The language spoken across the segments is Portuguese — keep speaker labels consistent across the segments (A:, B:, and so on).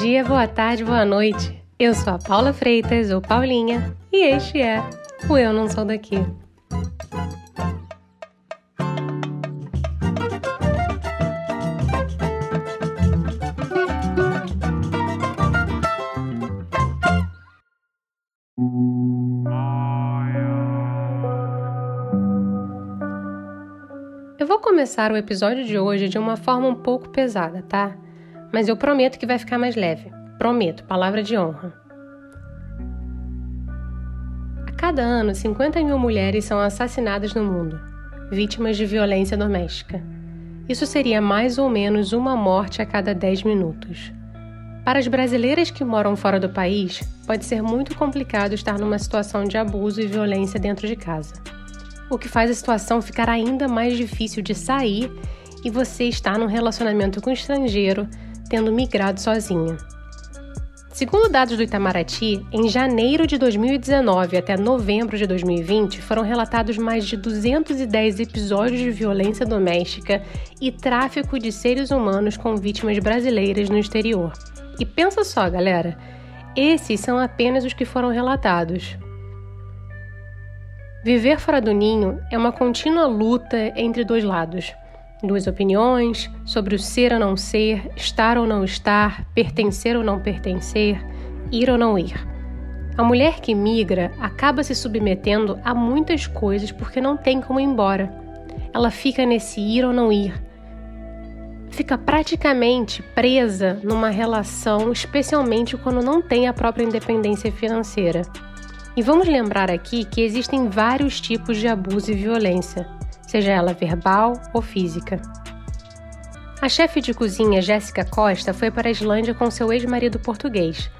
A: dia, boa tarde, boa noite. Eu sou a Paula Freitas, ou Paulinha, e este é o Eu Não Sou Daqui. Eu vou começar o episódio de hoje de uma forma um pouco pesada, tá? Mas eu prometo que vai ficar mais leve. Prometo, palavra de honra. A cada ano, 50 mil mulheres são assassinadas no mundo, vítimas de violência doméstica. Isso seria mais ou menos uma morte a cada 10 minutos. Para as brasileiras que moram fora do país, pode ser muito complicado estar numa situação de abuso e violência dentro de casa. O que faz a situação ficar ainda mais difícil de sair e você estar num relacionamento com um estrangeiro tendo migrado sozinha. Segundo dados do Itamaraty, em janeiro de 2019 até novembro de 2020 foram relatados mais de 210 episódios de violência doméstica e tráfico de seres humanos com vítimas brasileiras no exterior. E pensa só, galera, esses são apenas os que foram relatados. Viver fora do ninho é uma contínua luta entre dois lados duas opiniões sobre o ser ou não ser, estar ou não estar, pertencer ou não pertencer, ir ou não ir. A mulher que migra acaba se submetendo a muitas coisas porque não tem como ir embora. Ela fica nesse ir ou não ir. Fica praticamente presa numa relação, especialmente quando não tem a própria independência financeira. E vamos lembrar aqui que existem vários tipos de abuso e violência seja ela verbal ou física. A chefe de cozinha Jéssica Costa foi para a Islândia com seu ex-marido português.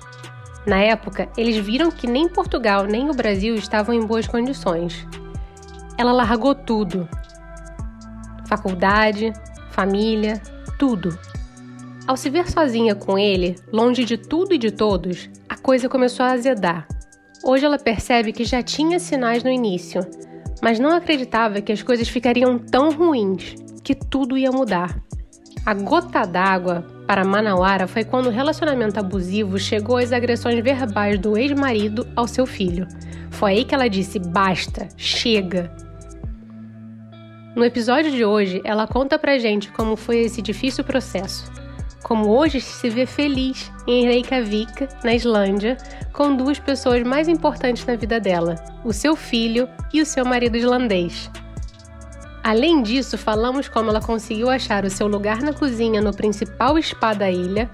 A: Na época, eles viram que nem Portugal nem o Brasil estavam em boas condições. Ela largou tudo: faculdade, família, tudo. Ao se ver sozinha com ele, longe de tudo e de todos, a coisa começou a azedar. Hoje ela percebe que já tinha sinais no início, mas não acreditava que as coisas ficariam tão ruins, que tudo ia mudar. A gota d'água para Manauara foi quando o relacionamento abusivo chegou às agressões verbais do ex-marido ao seu filho. Foi aí que ela disse: basta, chega. No episódio de hoje, ela conta pra gente como foi esse difícil processo como hoje se vê feliz em Reykjavik, na Islândia, com duas pessoas mais importantes na vida dela, o seu filho e o seu marido islandês. Além disso, falamos como ela conseguiu achar o seu lugar na cozinha no principal spa da ilha,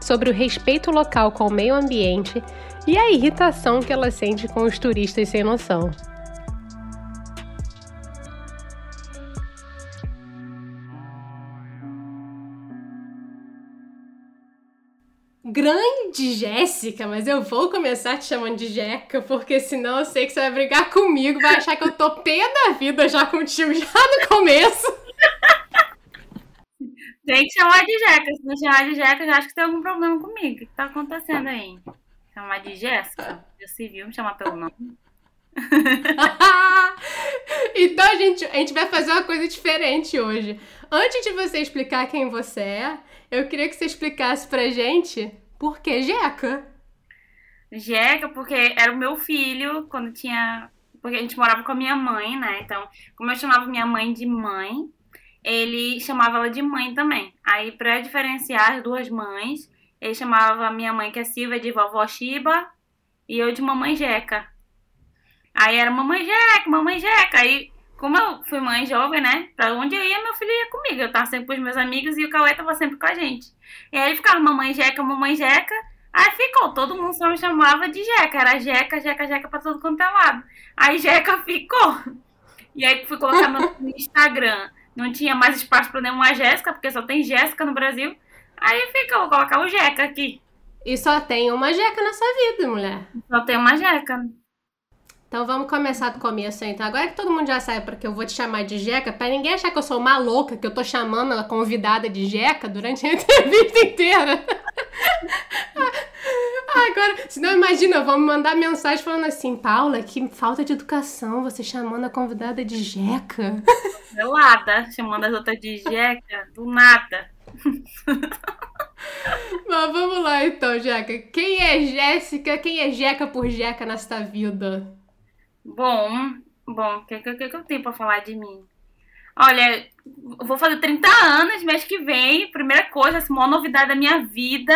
A: sobre o respeito local com o meio ambiente e a irritação que ela sente com os turistas sem noção. Grande Jéssica, mas eu vou começar te chamando de Jeca, porque senão eu sei que você vai brigar comigo, vai achar que eu tô pé da vida já contigo já no começo.
B: Tem que chamar de Jeca. Se não chamar de Jeca, já acho que tem algum problema comigo. O que tá acontecendo aí? Chamar de Jéssica? Já se viu me chamar pelo nome?
A: então, gente, a gente vai fazer uma coisa diferente hoje. Antes de você explicar quem você é, eu queria que você explicasse pra gente por que Jeca.
B: Jeca, porque era o meu filho quando tinha. Porque a gente morava com a minha mãe, né? Então, como eu chamava minha mãe de mãe, ele chamava ela de mãe também. Aí, pra diferenciar as duas mães, ele chamava a minha mãe, que é Silvia, de vovó Shiba, e eu de mamãe Jeca. Aí era mamãe Jeca, mamãe Jeca. Aí como eu fui mãe jovem, né? Pra onde eu ia, meu filho ia comigo. Eu tava sempre com os meus amigos e o Cauê tava sempre com a gente. E aí ficava mamãe Jeca, mamãe Jeca. Aí ficou, todo mundo só me chamava de Jeca. Era Jeca, Jeca, Jeca pra todo quanto é lado. Aí Jeca ficou. E aí fui colocar no Instagram. Não tinha mais espaço pra nenhuma Jéssica, porque só tem Jéssica no Brasil. Aí ficou, vou colocar o Jeca aqui.
A: E só tem uma Jeca nessa vida, mulher.
B: Só tem uma Jeca.
A: Então vamos começar do começo então. Agora que todo mundo já sabe porque eu vou te chamar de Jeca, para ninguém achar que eu sou uma louca, que eu tô chamando a convidada de Jeca durante a entrevista inteira. Agora, senão imagina, vão me mandar mensagem falando assim, Paula, que falta de educação, você chamando a convidada de Jeca.
B: Pelada, chamando as outras de Jeca, do nada.
A: Mas vamos lá então, Jeca. Quem é Jéssica? Quem é Jeca por Jeca nesta vida?
B: Bom, bom, o que, que, que eu tenho pra falar de mim? Olha, vou fazer 30 anos mês que vem. Primeira coisa, a maior novidade da minha vida.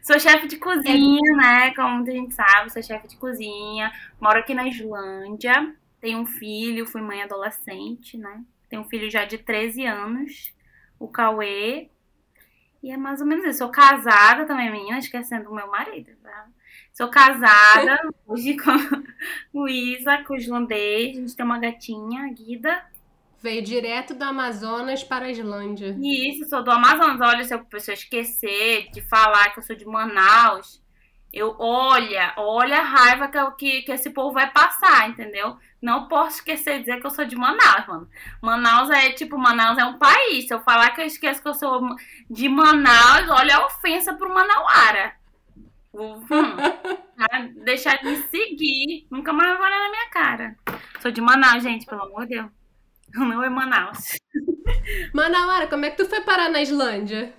B: Sou chefe de cozinha, né? Como muita gente sabe, sou chefe de cozinha. Moro aqui na Islândia. Tenho um filho, fui mãe adolescente, né? Tenho um filho já de 13 anos, o Cauê. E é mais ou menos isso. Sou casada também, menina, esquecendo o meu marido, tá? Sou casada hoje com o Isa, com o islandês. A gente tem uma gatinha, a Guida.
A: Veio direto do Amazonas para a Islândia.
B: Isso, sou do Amazonas. Olha, se a pessoa esquecer de falar que eu sou de Manaus, eu olha, olha a raiva que, que, que esse povo vai passar, entendeu? Não posso esquecer de dizer que eu sou de Manaus, mano. Manaus é tipo, Manaus é um país. Se eu falar que eu esqueço que eu sou de Manaus, olha a ofensa pro Manauara. Hum, deixar de me seguir. Nunca mais vai olhar na minha cara. Sou de Manaus, gente, pelo amor de Deus. Não é Manaus.
A: Manauara, como é que tu foi parar na Islândia?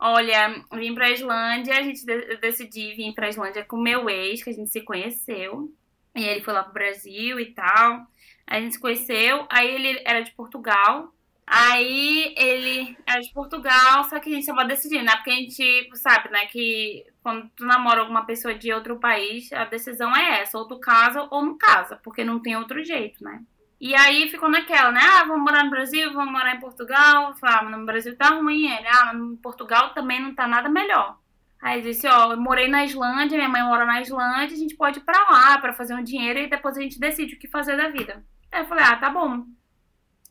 B: Olha, vim pra Islândia, a gente decidi vir pra Islândia com meu ex, que a gente se conheceu. E ele foi lá pro Brasil e tal. A gente se conheceu. Aí ele era de Portugal. Aí ele era de Portugal, só que a gente tava decidindo, né? Porque a gente sabe, né, que quando tu namora alguma pessoa de outro país, a decisão é essa, ou tu casa ou não casa, porque não tem outro jeito, né? E aí ficou naquela, né? Ah, vamos morar no Brasil, vamos morar em Portugal. Falei, ah, no Brasil tá ruim. Ele, ah, no Portugal também não tá nada melhor. Aí disse, ó, eu morei na Islândia, minha mãe mora na Islândia, a gente pode ir pra lá pra fazer um dinheiro e depois a gente decide o que fazer da vida. Aí eu falei, ah, tá bom.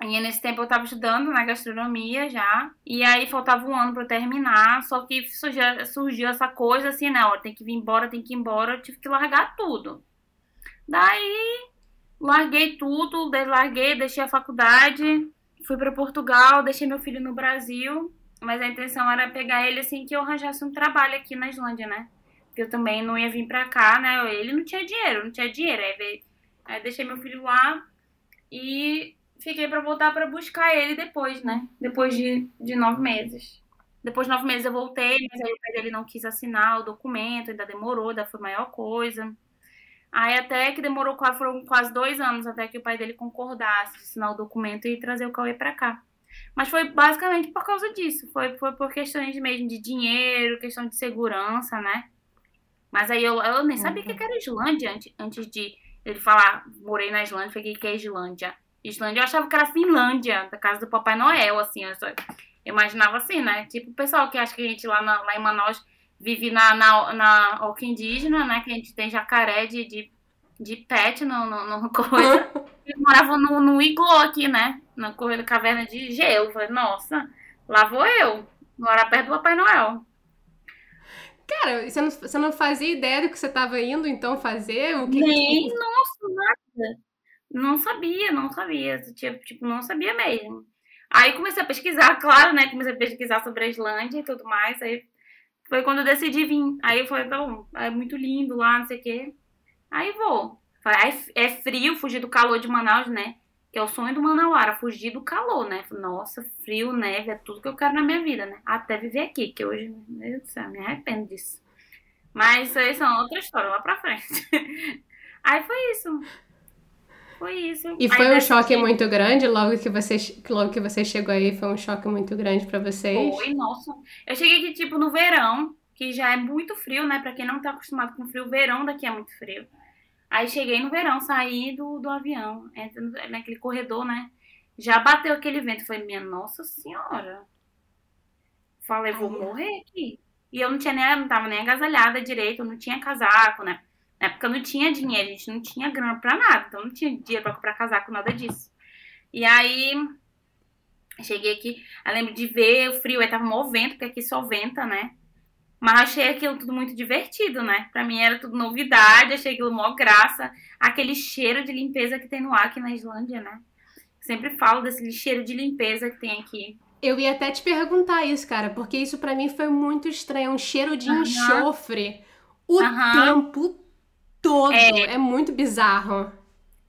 B: E nesse tempo eu tava estudando na gastronomia já. E aí faltava um ano pra eu terminar. Só que surgiu, surgiu essa coisa assim, né? Ó, tem que vir embora, tem que ir embora. Eu tive que largar tudo. Daí, larguei tudo, larguei, deixei a faculdade. Fui para Portugal, deixei meu filho no Brasil. Mas a intenção era pegar ele assim que eu arranjasse um trabalho aqui na Islândia, né? Porque eu também não ia vir pra cá, né? Ele não tinha dinheiro, não tinha dinheiro. Aí, aí deixei meu filho lá e fiquei para voltar para buscar ele depois, né? Depois de, de nove meses. Depois de nove meses eu voltei, mas aí o pai dele não quis assinar o documento, ainda demorou, ainda foi maior coisa. Aí até que demorou quase, foram quase dois anos até que o pai dele concordasse assinar o documento e trazer o Cauê pra cá. Mas foi basicamente por causa disso. Foi, foi por questões mesmo de dinheiro, questão de segurança, né? Mas aí eu, eu nem sabia uhum. que era Islândia antes, antes de ele falar, morei na Islândia, falei que é Islândia. Islândia, eu achava que era Finlândia, da casa do Papai Noel, assim. Eu, só, eu imaginava assim, né? Tipo o pessoal que acha que a gente lá, na, lá em Manaus vive na, na, na oca indígena, né? Que a gente tem jacaré de, de, de pet no, no, no coisa. e morava no, no iglu aqui, né? Na corrida caverna de gelo. Falei, nossa, lá vou eu. Morar perto do Papai Noel.
A: Cara, você não, você não fazia ideia do que você estava indo então fazer? O que
B: Nem, que... nossa, nada. Não sabia, não sabia. Tipo, não sabia mesmo. Aí comecei a pesquisar, claro, né? Comecei a pesquisar sobre a Islândia e tudo mais. Aí foi quando eu decidi vir. Aí eu falei, bom, é muito lindo lá, não sei o quê. Aí vou. Falei, é frio, fugir do calor de Manaus, né? Que é o sonho do Manauara, fugir do calor, né? Nossa, frio, neve, é tudo que eu quero na minha vida, né? Até viver aqui, que hoje, meu Deus do céu, me arrependo disso. Mas isso aí são outra história lá pra frente. aí foi isso. Foi isso.
A: E foi um choque muito grande logo que você logo que você chegou aí, foi um choque muito grande para vocês?
B: Foi, nossa. Eu cheguei aqui tipo no verão, que já é muito frio, né? Para quem não tá acostumado com frio, o verão daqui é muito frio. Aí cheguei no verão, saí do, do avião, naquele corredor, né? Já bateu aquele vento. Falei, minha nossa senhora. Falei, vou morrer aqui. E eu não tinha nem, não tava nem agasalhada direito, não tinha casaco, né? Na época eu não tinha dinheiro, a gente não tinha grana pra nada, então não tinha dinheiro pra comprar casaco, nada disso. E aí, cheguei aqui, eu lembro de ver o frio, aí tava mó vento, porque aqui só venta, né? Mas achei aquilo tudo muito divertido, né? Pra mim era tudo novidade, achei aquilo mó graça. Aquele cheiro de limpeza que tem no ar aqui na Islândia, né? Sempre falo desse cheiro de limpeza que tem aqui.
A: Eu ia até te perguntar isso, cara, porque isso para mim foi muito estranho. Um cheiro de uhum. enxofre o uhum. tempo todo. É, é muito bizarro.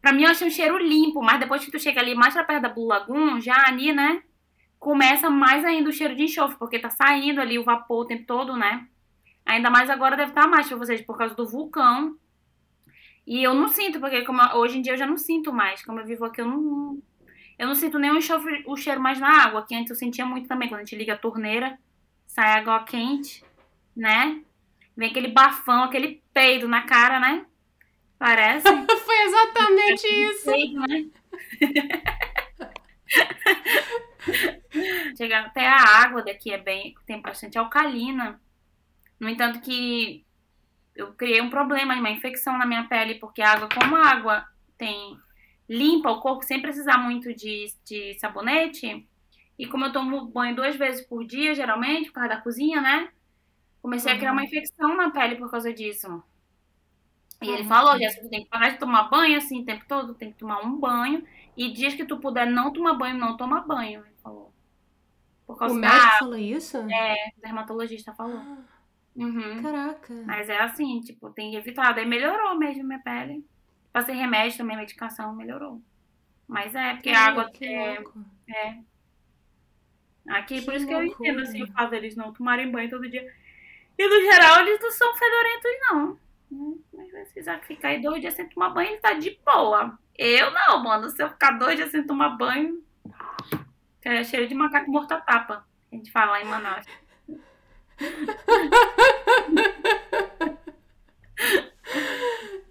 B: Pra mim, eu achei um cheiro limpo, mas depois que tu chega ali mais pra perto da Blue Lagoon, já ali, né? começa mais ainda o cheiro de enxofre, porque tá saindo ali o vapor o tempo todo, né? Ainda mais agora deve estar tá mais pra vocês por causa do vulcão. E eu não sinto, porque como hoje em dia eu já não sinto mais. Como eu vivo aqui, eu não. Eu não sinto nem o, enxofre, o cheiro mais na água, que antes eu sentia muito também. Quando a gente liga a torneira, sai água quente, né? Vem aquele bafão, aquele peido na cara, né? Parece.
A: Foi exatamente isso.
B: Peido, né? Chega até a água daqui é bem, tem bastante alcalina. No entanto que eu criei um problema, uma infecção na minha pele, porque a água, como a água tem limpa o corpo sem precisar muito de, de sabonete, e como eu tomo banho duas vezes por dia, geralmente, por causa da cozinha, né? Comecei uhum. a criar uma infecção na pele por causa disso. E uhum. ele falou, Jéssica, tu tem que parar de tomar banho assim o tempo todo, tem que tomar um banho. E dias que tu puder não tomar banho, não toma banho. Ele falou.
A: Por causa o médico da... falou isso?
B: É, o dermatologista falou. Ah,
A: uhum. Caraca.
B: Mas é assim, tipo, tem evitado. Aí melhorou mesmo minha pele. Passei remédio também, medicação, melhorou. Mas é, porque a água é, é. Aqui, que por isso que eu entendo assim, o fato deles não tomarem banho todo dia. E no geral, eles não são fedorentos, não. Mas se já ficar aí dois dias sem tomar banho, ele tá de boa. Eu não, mano. Se eu ficar dois dias sem tomar banho, é cheiro de macaco morto a tapa. A gente fala em Manaus.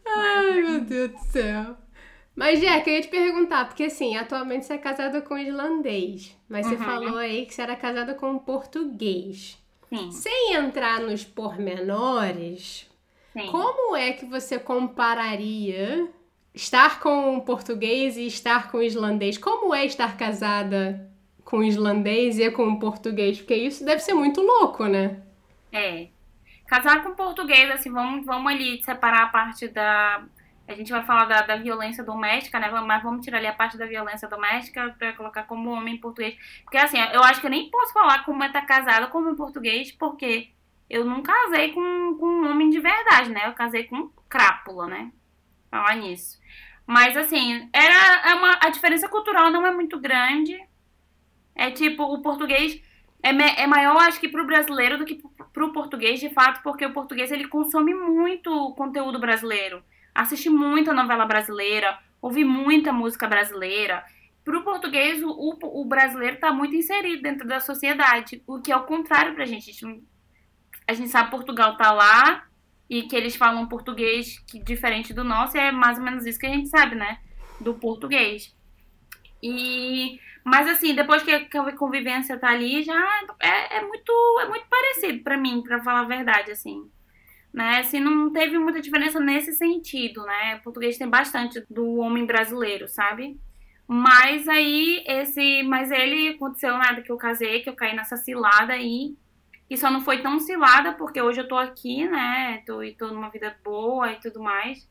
A: Ai, meu Deus do céu. Mas, Jack, eu ia te perguntar, porque assim, atualmente você é casada com um islandês, mas uhum. você falou aí que você era casada com um português.
B: Sim.
A: Sem entrar nos pormenores, Sim. como é que você compararia estar com um português e estar com um islandês? Como é estar casada com um islandês e com um português? Porque isso deve ser muito louco, né?
B: É. Casar com português, assim, vamos, vamos ali separar a parte da. A gente vai falar da, da violência doméstica, né? Mas vamos tirar ali a parte da violência doméstica para colocar como homem português. Porque, assim, eu acho que eu nem posso falar como é estar casada como português, porque eu não casei com, com um homem de verdade, né? Eu casei com crápula, né? Falar nisso. Mas, assim, era é uma, a diferença cultural não é muito grande. É tipo, o português é, é maior, acho que, pro brasileiro do que pro português, de fato, porque o português ele consome muito conteúdo brasileiro, assiste muita novela brasileira, ouve muita música brasileira. Pro português, o, o, o brasileiro tá muito inserido dentro da sociedade, o que é o contrário pra gente. A gente, a gente sabe que Portugal tá lá e que eles falam português que, diferente do nosso, e é mais ou menos isso que a gente sabe, né? Do português. E mas assim, depois que a convivência tá ali, já é, é muito é muito parecido para mim, para falar a verdade, assim. Né? Assim, não teve muita diferença nesse sentido, né? O português tem bastante do homem brasileiro, sabe? Mas aí esse, mas ele aconteceu nada que eu casei, que eu caí nessa cilada aí. E só não foi tão cilada porque hoje eu tô aqui, né? Tô, e tô numa vida boa e tudo mais.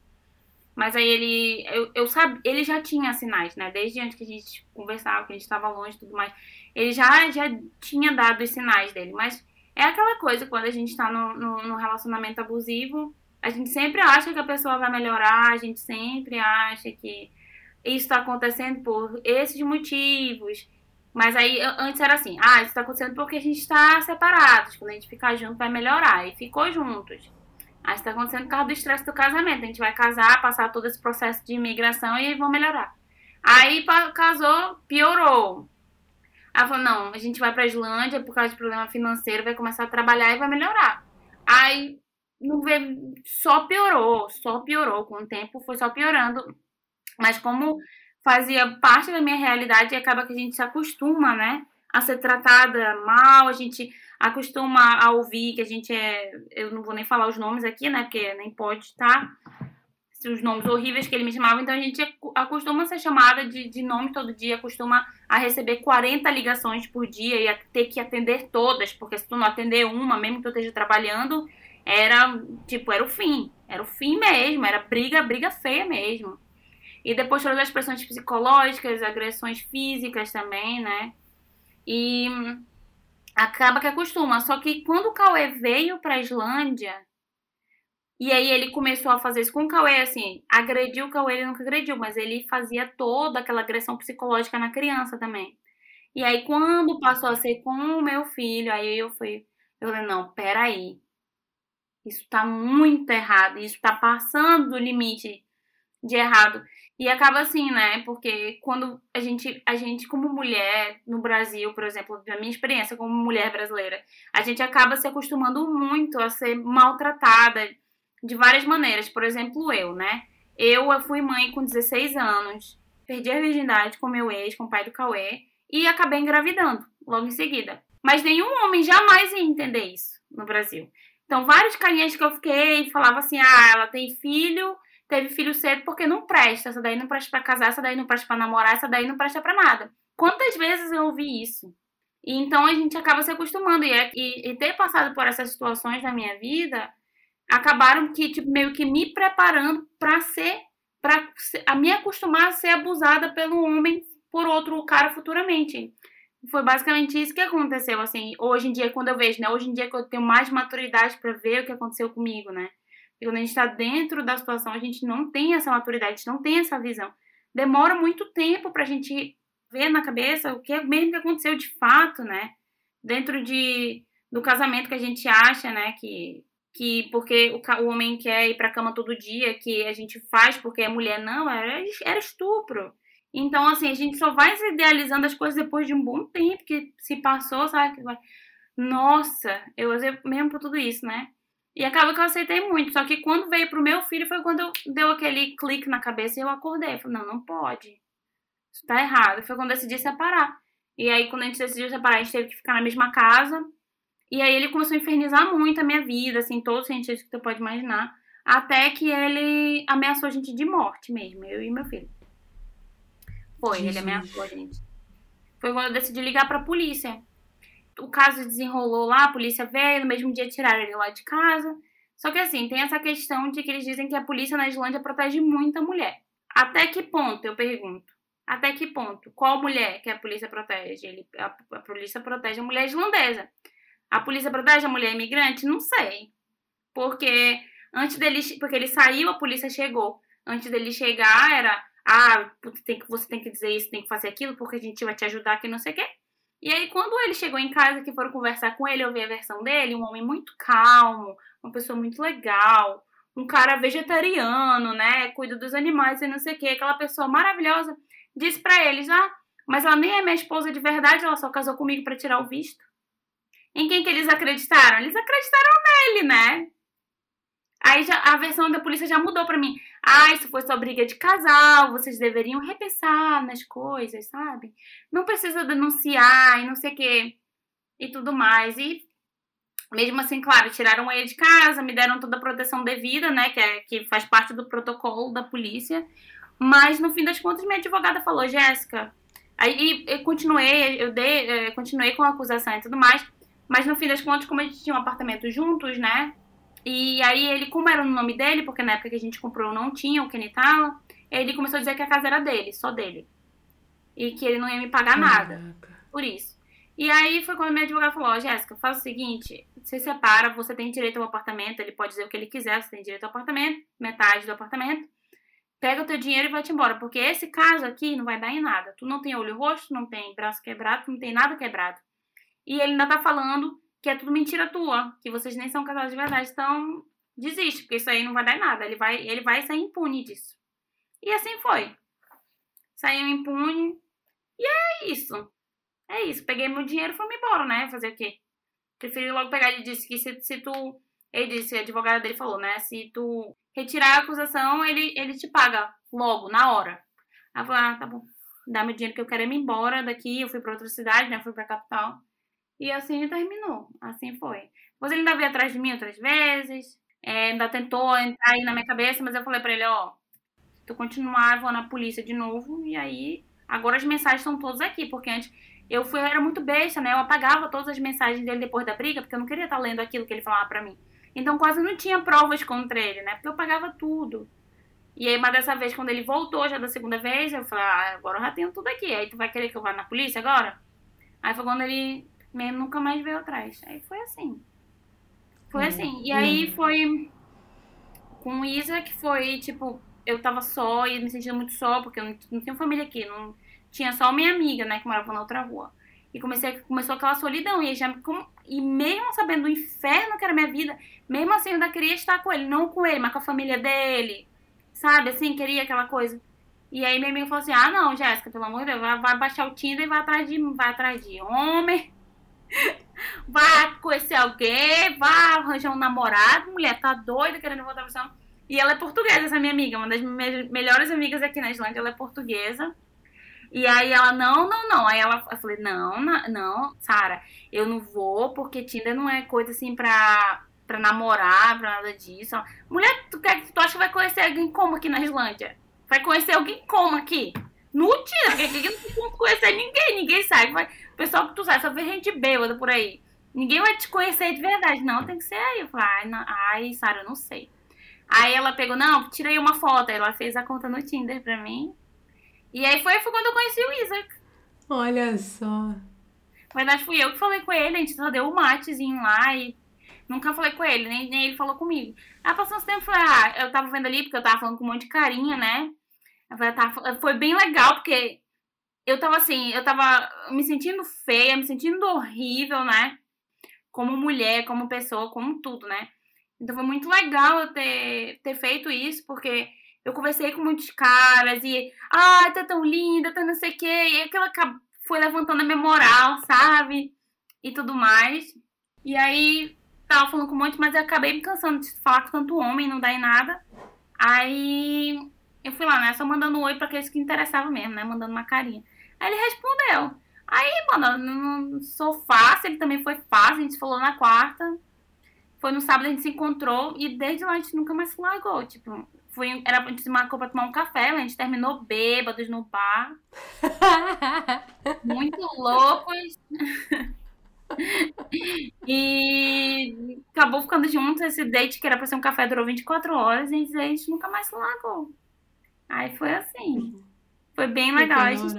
B: Mas aí ele, eu, eu sabia, ele já tinha sinais, né? Desde antes que a gente conversava, que a gente estava longe e tudo mais. Ele já, já tinha dado os sinais dele. Mas é aquela coisa, quando a gente está no, no, no, relacionamento abusivo, a gente sempre acha que a pessoa vai melhorar, a gente sempre acha que isso está acontecendo por esses motivos. Mas aí antes era assim, ah, isso está acontecendo porque a gente está separados. Quando a gente ficar junto vai melhorar. E ficou juntos. Aí está acontecendo por causa do estresse do casamento. A gente vai casar, passar todo esse processo de imigração e vão melhorar. Aí casou, piorou. Aí falou, não, a gente vai pra Islândia por causa de problema financeiro, vai começar a trabalhar e vai melhorar. Aí não vê, só piorou, só piorou. Com o tempo foi só piorando. Mas como fazia parte da minha realidade, acaba que a gente se acostuma, né? A ser tratada mal, a gente acostuma a ouvir que a gente é. Eu não vou nem falar os nomes aqui, né? Porque nem pode, tá? Os nomes horríveis que ele me chamava, então a gente acostuma a ser chamada de, de nome todo dia, acostuma a receber 40 ligações por dia e a ter que atender todas, porque se tu não atender uma, mesmo que tu esteja trabalhando, era tipo, era o fim. Era o fim mesmo, era briga, briga feia mesmo. E depois todas as pressões psicológicas, agressões físicas também, né? E acaba que acostuma. Só que quando o Cauê veio pra Islândia, e aí ele começou a fazer isso com o Cauê, assim, agrediu o Cauê, ele nunca agrediu, mas ele fazia toda aquela agressão psicológica na criança também. E aí, quando passou a ser com o meu filho, aí eu fui, eu falei, não, peraí. Isso tá muito errado, isso tá passando do limite de errado. E acaba assim, né? Porque quando a gente, a gente como mulher no Brasil, por exemplo, da minha experiência como mulher brasileira, a gente acaba se acostumando muito a ser maltratada de várias maneiras. Por exemplo, eu, né? Eu fui mãe com 16 anos, perdi a virgindade com meu ex, com o pai do Cauê, e acabei engravidando logo em seguida. Mas nenhum homem jamais ia entender isso no Brasil. Então, vários carinhas que eu fiquei falavam assim: ah, ela tem filho teve filho cedo porque não presta, essa daí não presta pra casar, essa daí não presta pra namorar, essa daí não presta pra nada. Quantas vezes eu ouvi isso? E então a gente acaba se acostumando. E, é, e, e ter passado por essas situações na minha vida acabaram que tipo, meio que me preparando para ser, para a me acostumar a ser abusada pelo homem por outro cara futuramente. Foi basicamente isso que aconteceu, assim, hoje em dia, quando eu vejo, né? Hoje em dia que eu tenho mais maturidade para ver o que aconteceu comigo, né? E quando a gente está dentro da situação, a gente não tem essa maturidade, a gente não tem essa visão. Demora muito tempo para a gente ver na cabeça o que é mesmo que aconteceu de fato, né? Dentro de, do casamento que a gente acha, né? Que, que porque o, o homem quer ir para cama todo dia, que a gente faz porque é mulher. Não, era, era estupro. Então, assim, a gente só vai se idealizando as coisas depois de um bom tempo que se passou, sabe? Nossa, eu usei mesmo por tudo isso, né? E acaba que eu aceitei muito. Só que quando veio pro meu filho foi quando deu aquele clique na cabeça e eu acordei. Eu falei, não, não pode. Isso tá errado. Foi quando eu decidi separar. E aí, quando a gente decidiu separar, a gente teve que ficar na mesma casa. E aí ele começou a infernizar muito a minha vida, assim, todo o sentido que tu pode imaginar. Até que ele ameaçou a gente de morte mesmo, eu e meu filho. Foi, Jesus. ele ameaçou a gente. Foi quando eu decidi ligar pra polícia o caso desenrolou lá, a polícia veio, no mesmo dia tiraram ele lá de casa. Só que assim, tem essa questão de que eles dizem que a polícia na Islândia protege muito a mulher. Até que ponto, eu pergunto? Até que ponto? Qual mulher que a polícia protege? Ele, a, a polícia protege a mulher islandesa. A polícia protege a mulher imigrante? Não sei. Porque antes dele, porque ele saiu, a polícia chegou. Antes dele chegar era, ah, tem que, você tem que dizer isso, tem que fazer aquilo, porque a gente vai te ajudar que não sei o quê. E aí, quando ele chegou em casa, que foram conversar com ele, eu vi a versão dele, um homem muito calmo, uma pessoa muito legal, um cara vegetariano, né? Cuida dos animais e não sei o que, aquela pessoa maravilhosa, disse para eles: Ah, mas ela nem é minha esposa de verdade, ela só casou comigo para tirar o visto. Em quem que eles acreditaram? Eles acreditaram nele, né? Aí já, a versão da polícia já mudou pra mim. Ah, isso foi só briga de casal, vocês deveriam repensar nas coisas, sabe? Não precisa denunciar e não sei o que e tudo mais. E mesmo assim, claro, tiraram ele de casa, me deram toda a proteção devida, né? Que, é, que faz parte do protocolo da polícia. Mas no fim das contas, minha advogada falou, Jéssica. Aí eu continuei, eu dei, eu continuei com a acusação e tudo mais. Mas no fim das contas, como a gente tinha um apartamento juntos, né? E aí ele, como era o nome dele, porque na época que a gente comprou não tinha o Kenitala, ele começou a dizer que a casa era dele, só dele. E que ele não ia me pagar Caraca. nada. Por isso. E aí foi quando minha advogada falou, ó, Jéssica, faz o seguinte, você separa, você tem direito ao apartamento, ele pode dizer o que ele quiser, você tem direito ao apartamento, metade do apartamento, pega o teu dinheiro e vai-te embora, porque esse caso aqui não vai dar em nada. Tu não tem olho roxo, não tem braço quebrado, não tem nada quebrado. E ele ainda tá falando que é tudo mentira tua, que vocês nem são casados de verdade, então desiste, porque isso aí não vai dar nada, ele vai, ele vai sair impune disso. E assim foi. Saiu impune, e é isso. É isso, peguei meu dinheiro e fui embora, né? Fazer o quê? Preferi logo pegar, ele disse que se, se tu, ele disse, a advogada dele falou, né? Se tu retirar a acusação, ele, ele te paga logo, na hora. Aí eu falei, ah, tá bom, dá meu dinheiro que eu quero ir embora daqui, eu fui pra outra cidade, né? Fui pra capital. E assim terminou. Assim foi. Depois ele ainda veio atrás de mim outras vezes. É, ainda tentou entrar aí na minha cabeça, mas eu falei pra ele, ó, tu continuar, vou na polícia de novo. E aí, agora as mensagens estão todas aqui, porque antes eu fui, eu era muito besta, né? Eu apagava todas as mensagens dele depois da briga, porque eu não queria estar lendo aquilo que ele falava pra mim. Então quase não tinha provas contra ele, né? Porque eu pagava tudo. E aí, mas dessa vez, quando ele voltou, já da segunda vez, eu falei, ah, agora eu já tenho tudo aqui. Aí tu vai querer que eu vá na polícia agora? Aí foi quando ele mesmo nunca mais veio atrás. Aí foi assim. Foi hum, assim. E aí foi com Isa que foi, tipo, eu tava só e me sentindo muito só, porque eu não, não tinha família aqui. Não, tinha só minha amiga, né, que morava na outra rua. E comecei, começou aquela solidão. E, já, e mesmo sabendo do inferno que era minha vida, mesmo assim eu ainda queria estar com ele. Não com ele, mas com a família dele. Sabe, assim, queria aquela coisa. E aí minha amiga falou assim, ah não, Jéssica, pelo amor de Deus, vai, vai baixar o Tinder e vai atrás de, vai atrás de homem. vai conhecer alguém, vai arranjar um namorado. Mulher, tá doida querendo voltar pra São E ela é portuguesa, essa minha amiga. Uma das melhores amigas aqui na Islândia, ela é portuguesa. E aí ela, não, não, não. Aí ela, eu falei, não, não, Sara, eu não vou, porque Tinder não é coisa assim pra, pra namorar, pra nada disso. Mulher, tu, quer, tu acha que vai conhecer alguém como aqui na Islândia? Vai conhecer alguém como aqui? No Tinder, aqui não tem conhecer ninguém, ninguém sabe. Vai, pessoal que tu sabe, só vê gente bêbada por aí. Ninguém vai te conhecer de verdade. Não, tem que ser aí. Eu falei, ai, ai Sara, eu não sei. Aí ela pegou, não, tirei uma foto. Aí ela fez a conta no Tinder pra mim. E aí foi, foi quando eu conheci o Isaac.
A: Olha só.
B: Na verdade, fui eu que falei com ele, a gente só deu um matezinho lá e nunca falei com ele, nem, nem ele falou comigo. Aí passou uns tempos, ah, eu tava vendo ali, porque eu tava falando com um monte de carinha, né? Eu falei, tava, foi bem legal, porque eu tava assim, eu tava me sentindo feia, me sentindo horrível, né? Como mulher, como pessoa, como tudo, né? Então foi muito legal eu ter, ter feito isso, porque eu conversei com muitos caras e, ah, tá tão linda, tá não sei o quê. E aquela foi levantando a minha moral, sabe? E tudo mais. E aí, tava falando com um monte, mas eu acabei me cansando de falar com tanto homem, não dá em nada. Aí, eu fui lá, né? Só mandando um oi pra aqueles que interessavam mesmo, né? Mandando uma carinha. Aí ele respondeu. Aí, mano, no sofá, ele também foi fácil, a gente falou na quarta. Foi no sábado, a gente se encontrou e desde lá a gente nunca mais se largou. Tipo, foi, era pra gente marcou pra tomar um café, a gente terminou bêbados no bar. Muito loucos. e acabou ficando juntos. Esse date que era pra ser um café durou 24 horas e a gente nunca mais se largou. Aí foi assim. Foi bem legal. A gente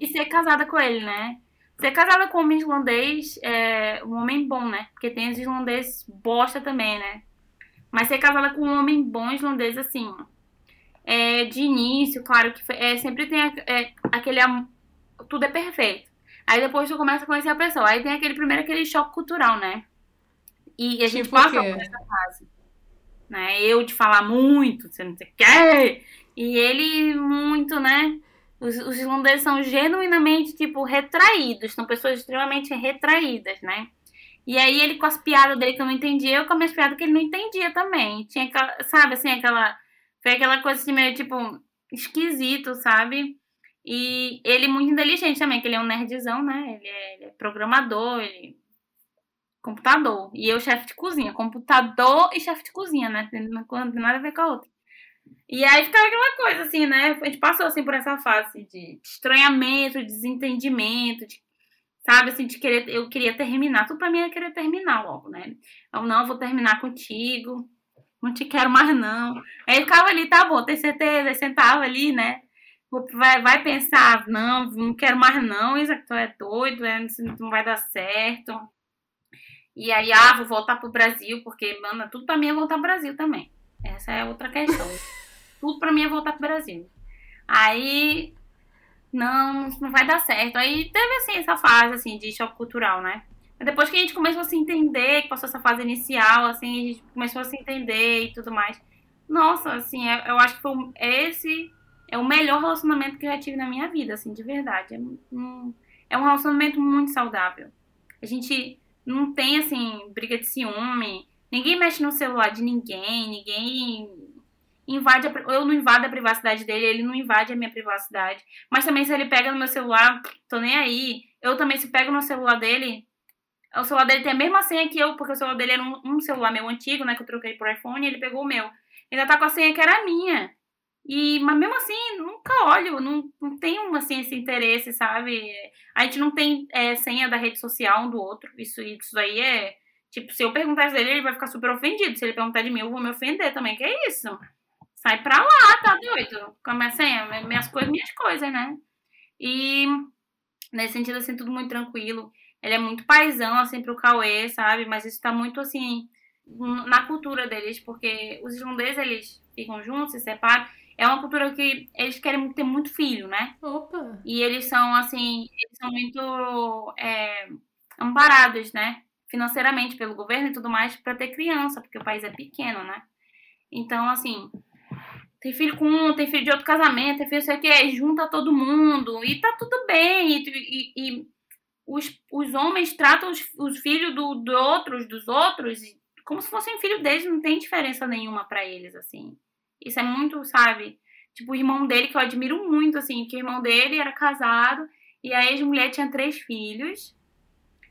B: E ser casada com ele, né? Ser casada com um homem islandês é um homem bom, né? Porque tem os islandeses bosta também, né? Mas ser casada com um homem bom islandês, assim, é, de início, claro que é, sempre tem é, aquele. Tudo é perfeito. Aí depois tu começa a conhecer a pessoa. Aí tem aquele primeiro aquele choque cultural, né? E a gente tipo passa por essa fase. Né? Eu de falar muito, você não sei o quê. E ele muito, né? Os, os islandeses são genuinamente, tipo, retraídos. São pessoas extremamente retraídas, né? E aí ele com as piadas dele que eu não entendia, eu com as minhas piadas que ele não entendia também. Tinha aquela, sabe, assim, aquela. Foi aquela coisa assim, meio, tipo, esquisito, sabe? E ele muito inteligente também, que ele é um nerdzão, né? Ele é, ele é programador, ele. Computador. E eu, chefe de cozinha. Computador e chefe de cozinha, né? Não tem nada a ver com a outra. E aí ficava aquela coisa assim, né? A gente passou assim por essa fase de estranhamento, de desentendimento, de, sabe, assim, de querer, eu queria terminar. Tudo pra mim era querer terminar logo, né? Eu não, eu vou terminar contigo, não te quero mais não. Aí ficava ali, tá bom, tem certeza? Aí sentava ali, né? Vai, vai pensar, não, não quero mais não, Isaac, tu é doido, é, não vai dar certo. E aí, ah, vou voltar pro Brasil, porque, mano, tudo pra mim é voltar pro Brasil também. Essa é outra questão. Tudo pra mim é voltar pro Brasil. Aí, não, não vai dar certo. Aí teve, assim, essa fase, assim, de choque cultural, né? Depois que a gente começou a se entender, que passou essa fase inicial, assim, a gente começou a se entender e tudo mais. Nossa, assim, é, eu acho que foi esse é o melhor relacionamento que eu já tive na minha vida, assim, de verdade. É um, é um relacionamento muito saudável. A gente não tem, assim, briga de ciúme, Ninguém mexe no celular de ninguém, ninguém invade a, eu não invado a privacidade dele, ele não invade a minha privacidade. Mas também se ele pega no meu celular, tô nem aí. Eu também se pego no celular dele, o celular dele tem a mesma senha que eu, porque o celular dele era um, um celular meu antigo, né, que eu troquei por iPhone, ele pegou o meu. Ainda tá com a senha que era minha. E, mas mesmo assim, nunca olho, não, não tenho assim, esse interesse, sabe? A gente não tem é, senha da rede social um do outro. Isso, isso aí é Tipo, se eu perguntar isso dele, ele vai ficar super ofendido. Se ele perguntar de mim, eu vou me ofender também. Que é isso? Sai pra lá, tá doido? Começa aí, minhas coisas, minhas coisas, né? E nesse sentido, assim, tudo muito tranquilo. Ele é muito paisão, assim, pro Cauê, sabe? Mas isso tá muito, assim, na cultura deles, porque os irlandeses, eles ficam juntos, se separam. é uma cultura que eles querem ter muito filho, né?
A: Opa!
B: E eles são, assim, eles são muito é, amparados, né? Financeiramente pelo governo e tudo mais, para ter criança, porque o país é pequeno, né? Então, assim, tem filho com um, tem filho de outro casamento, tem filho, sei o que, junta todo mundo, e tá tudo bem. E, e, e os, os homens tratam os, os filhos do, do outros, dos outros, como se fossem filho deles, não tem diferença nenhuma para eles, assim. Isso é muito, sabe? Tipo, o irmão dele, que eu admiro muito, assim, que o irmão dele era casado, e a ex-mulher tinha três filhos.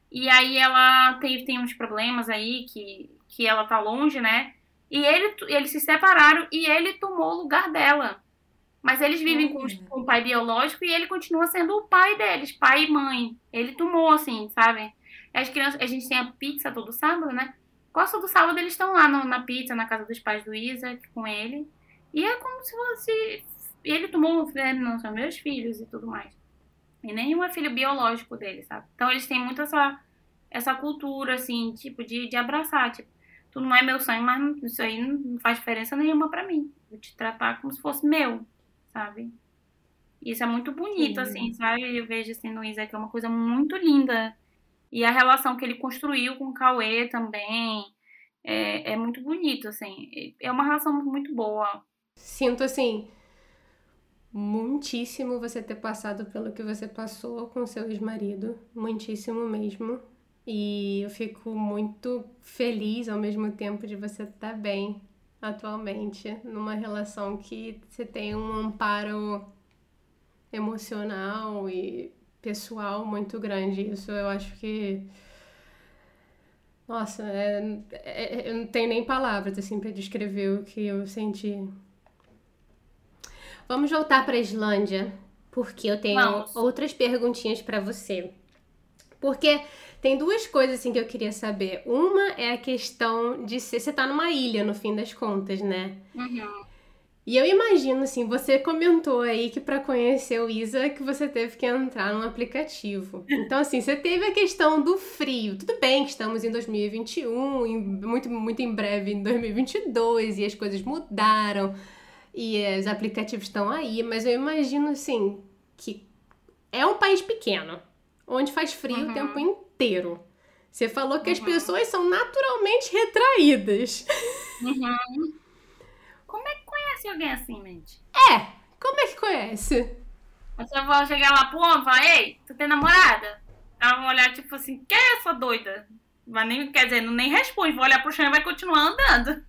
B: E aí ela tem, tem uns problemas aí, que, que ela tá longe, né? E ele, eles se separaram e ele tomou o lugar dela. Mas eles vivem com, com, o pai biológico e ele continua sendo o pai deles, pai e mãe. Ele tomou, assim, sabe? As crianças, a gente tem a pizza todo sábado, né? Gosto do sábado eles estão lá no, na pizza, na casa dos pais do Isaac, com ele. E é como se fosse. Ele tomou, né, não são meus filhos e tudo mais. E nenhum é filho biológico dele, sabe? Então eles têm muito essa, essa cultura, assim, tipo, de, de abraçar. Tipo, tu não é meu sangue, mas isso aí não faz diferença nenhuma para mim. Vou te tratar como se fosse meu, sabe? Isso é muito bonito, Sim. assim, sabe? Eu vejo assim no Isaac, é uma coisa muito linda. E a relação que ele construiu com o Cauê também é, é muito bonito, assim. É uma relação muito boa.
A: Sinto, assim, muitíssimo você ter passado pelo que você passou com seu ex-marido. Muitíssimo mesmo. E eu fico muito feliz ao mesmo tempo de você estar bem atualmente numa relação que você tem um amparo emocional e pessoal muito grande. Isso eu acho que. Nossa, é, é, eu não tenho nem palavras assim para descrever o que eu senti. Vamos voltar para a Islândia, porque eu tenho Vamos. outras perguntinhas para você. Porque tem duas coisas assim que eu queria saber. Uma é a questão de ser, você tá numa ilha no fim das contas, né?
B: Uhum.
A: E eu imagino, assim, você comentou aí que para conhecer o Isa que você teve que entrar num aplicativo. Então, assim, você teve a questão do frio. Tudo bem que estamos em 2021, em, muito, muito em breve em 2022, e as coisas mudaram, e os aplicativos estão aí, mas eu imagino, assim, que é um país pequeno, onde faz frio uhum. o tempo inteiro. Você falou que uhum. as pessoas são naturalmente retraídas.
B: Uhum. Como é que conhece alguém assim, mente?
A: É, como é que conhece?
B: Você vai chegar lá pro homem e falar, ei, tu tem namorada? Ela vai olhar tipo assim, que é essa doida? Vai nem, quer dizer, não nem responde, vai olhar pro chão e vai continuar andando.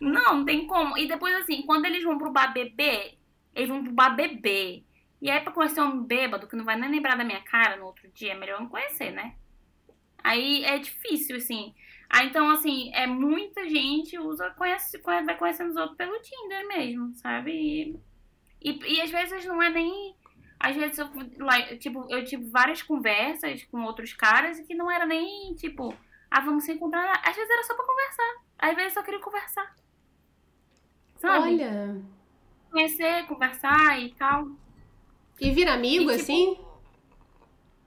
B: Não, não tem como. E depois, assim, quando eles vão pro bar beber, eles vão pro bar beber. E aí, pra conhecer um bêbado que não vai nem lembrar da minha cara no outro dia, é melhor não conhecer, né? Aí é difícil, assim. Ah, então, assim, é muita gente usa, conhece, vai conhecendo os outros pelo Tinder mesmo, sabe? E, e, e às vezes não é nem. Às vezes eu, tipo, eu tive várias conversas com outros caras e que não era nem, tipo, ah, vamos se encontrar. Às vezes era só pra conversar. Às vezes eu só queria conversar. Sabe?
A: Olha.
B: Conhecer, conversar e tal.
A: E vira amigo, e, tipo, assim?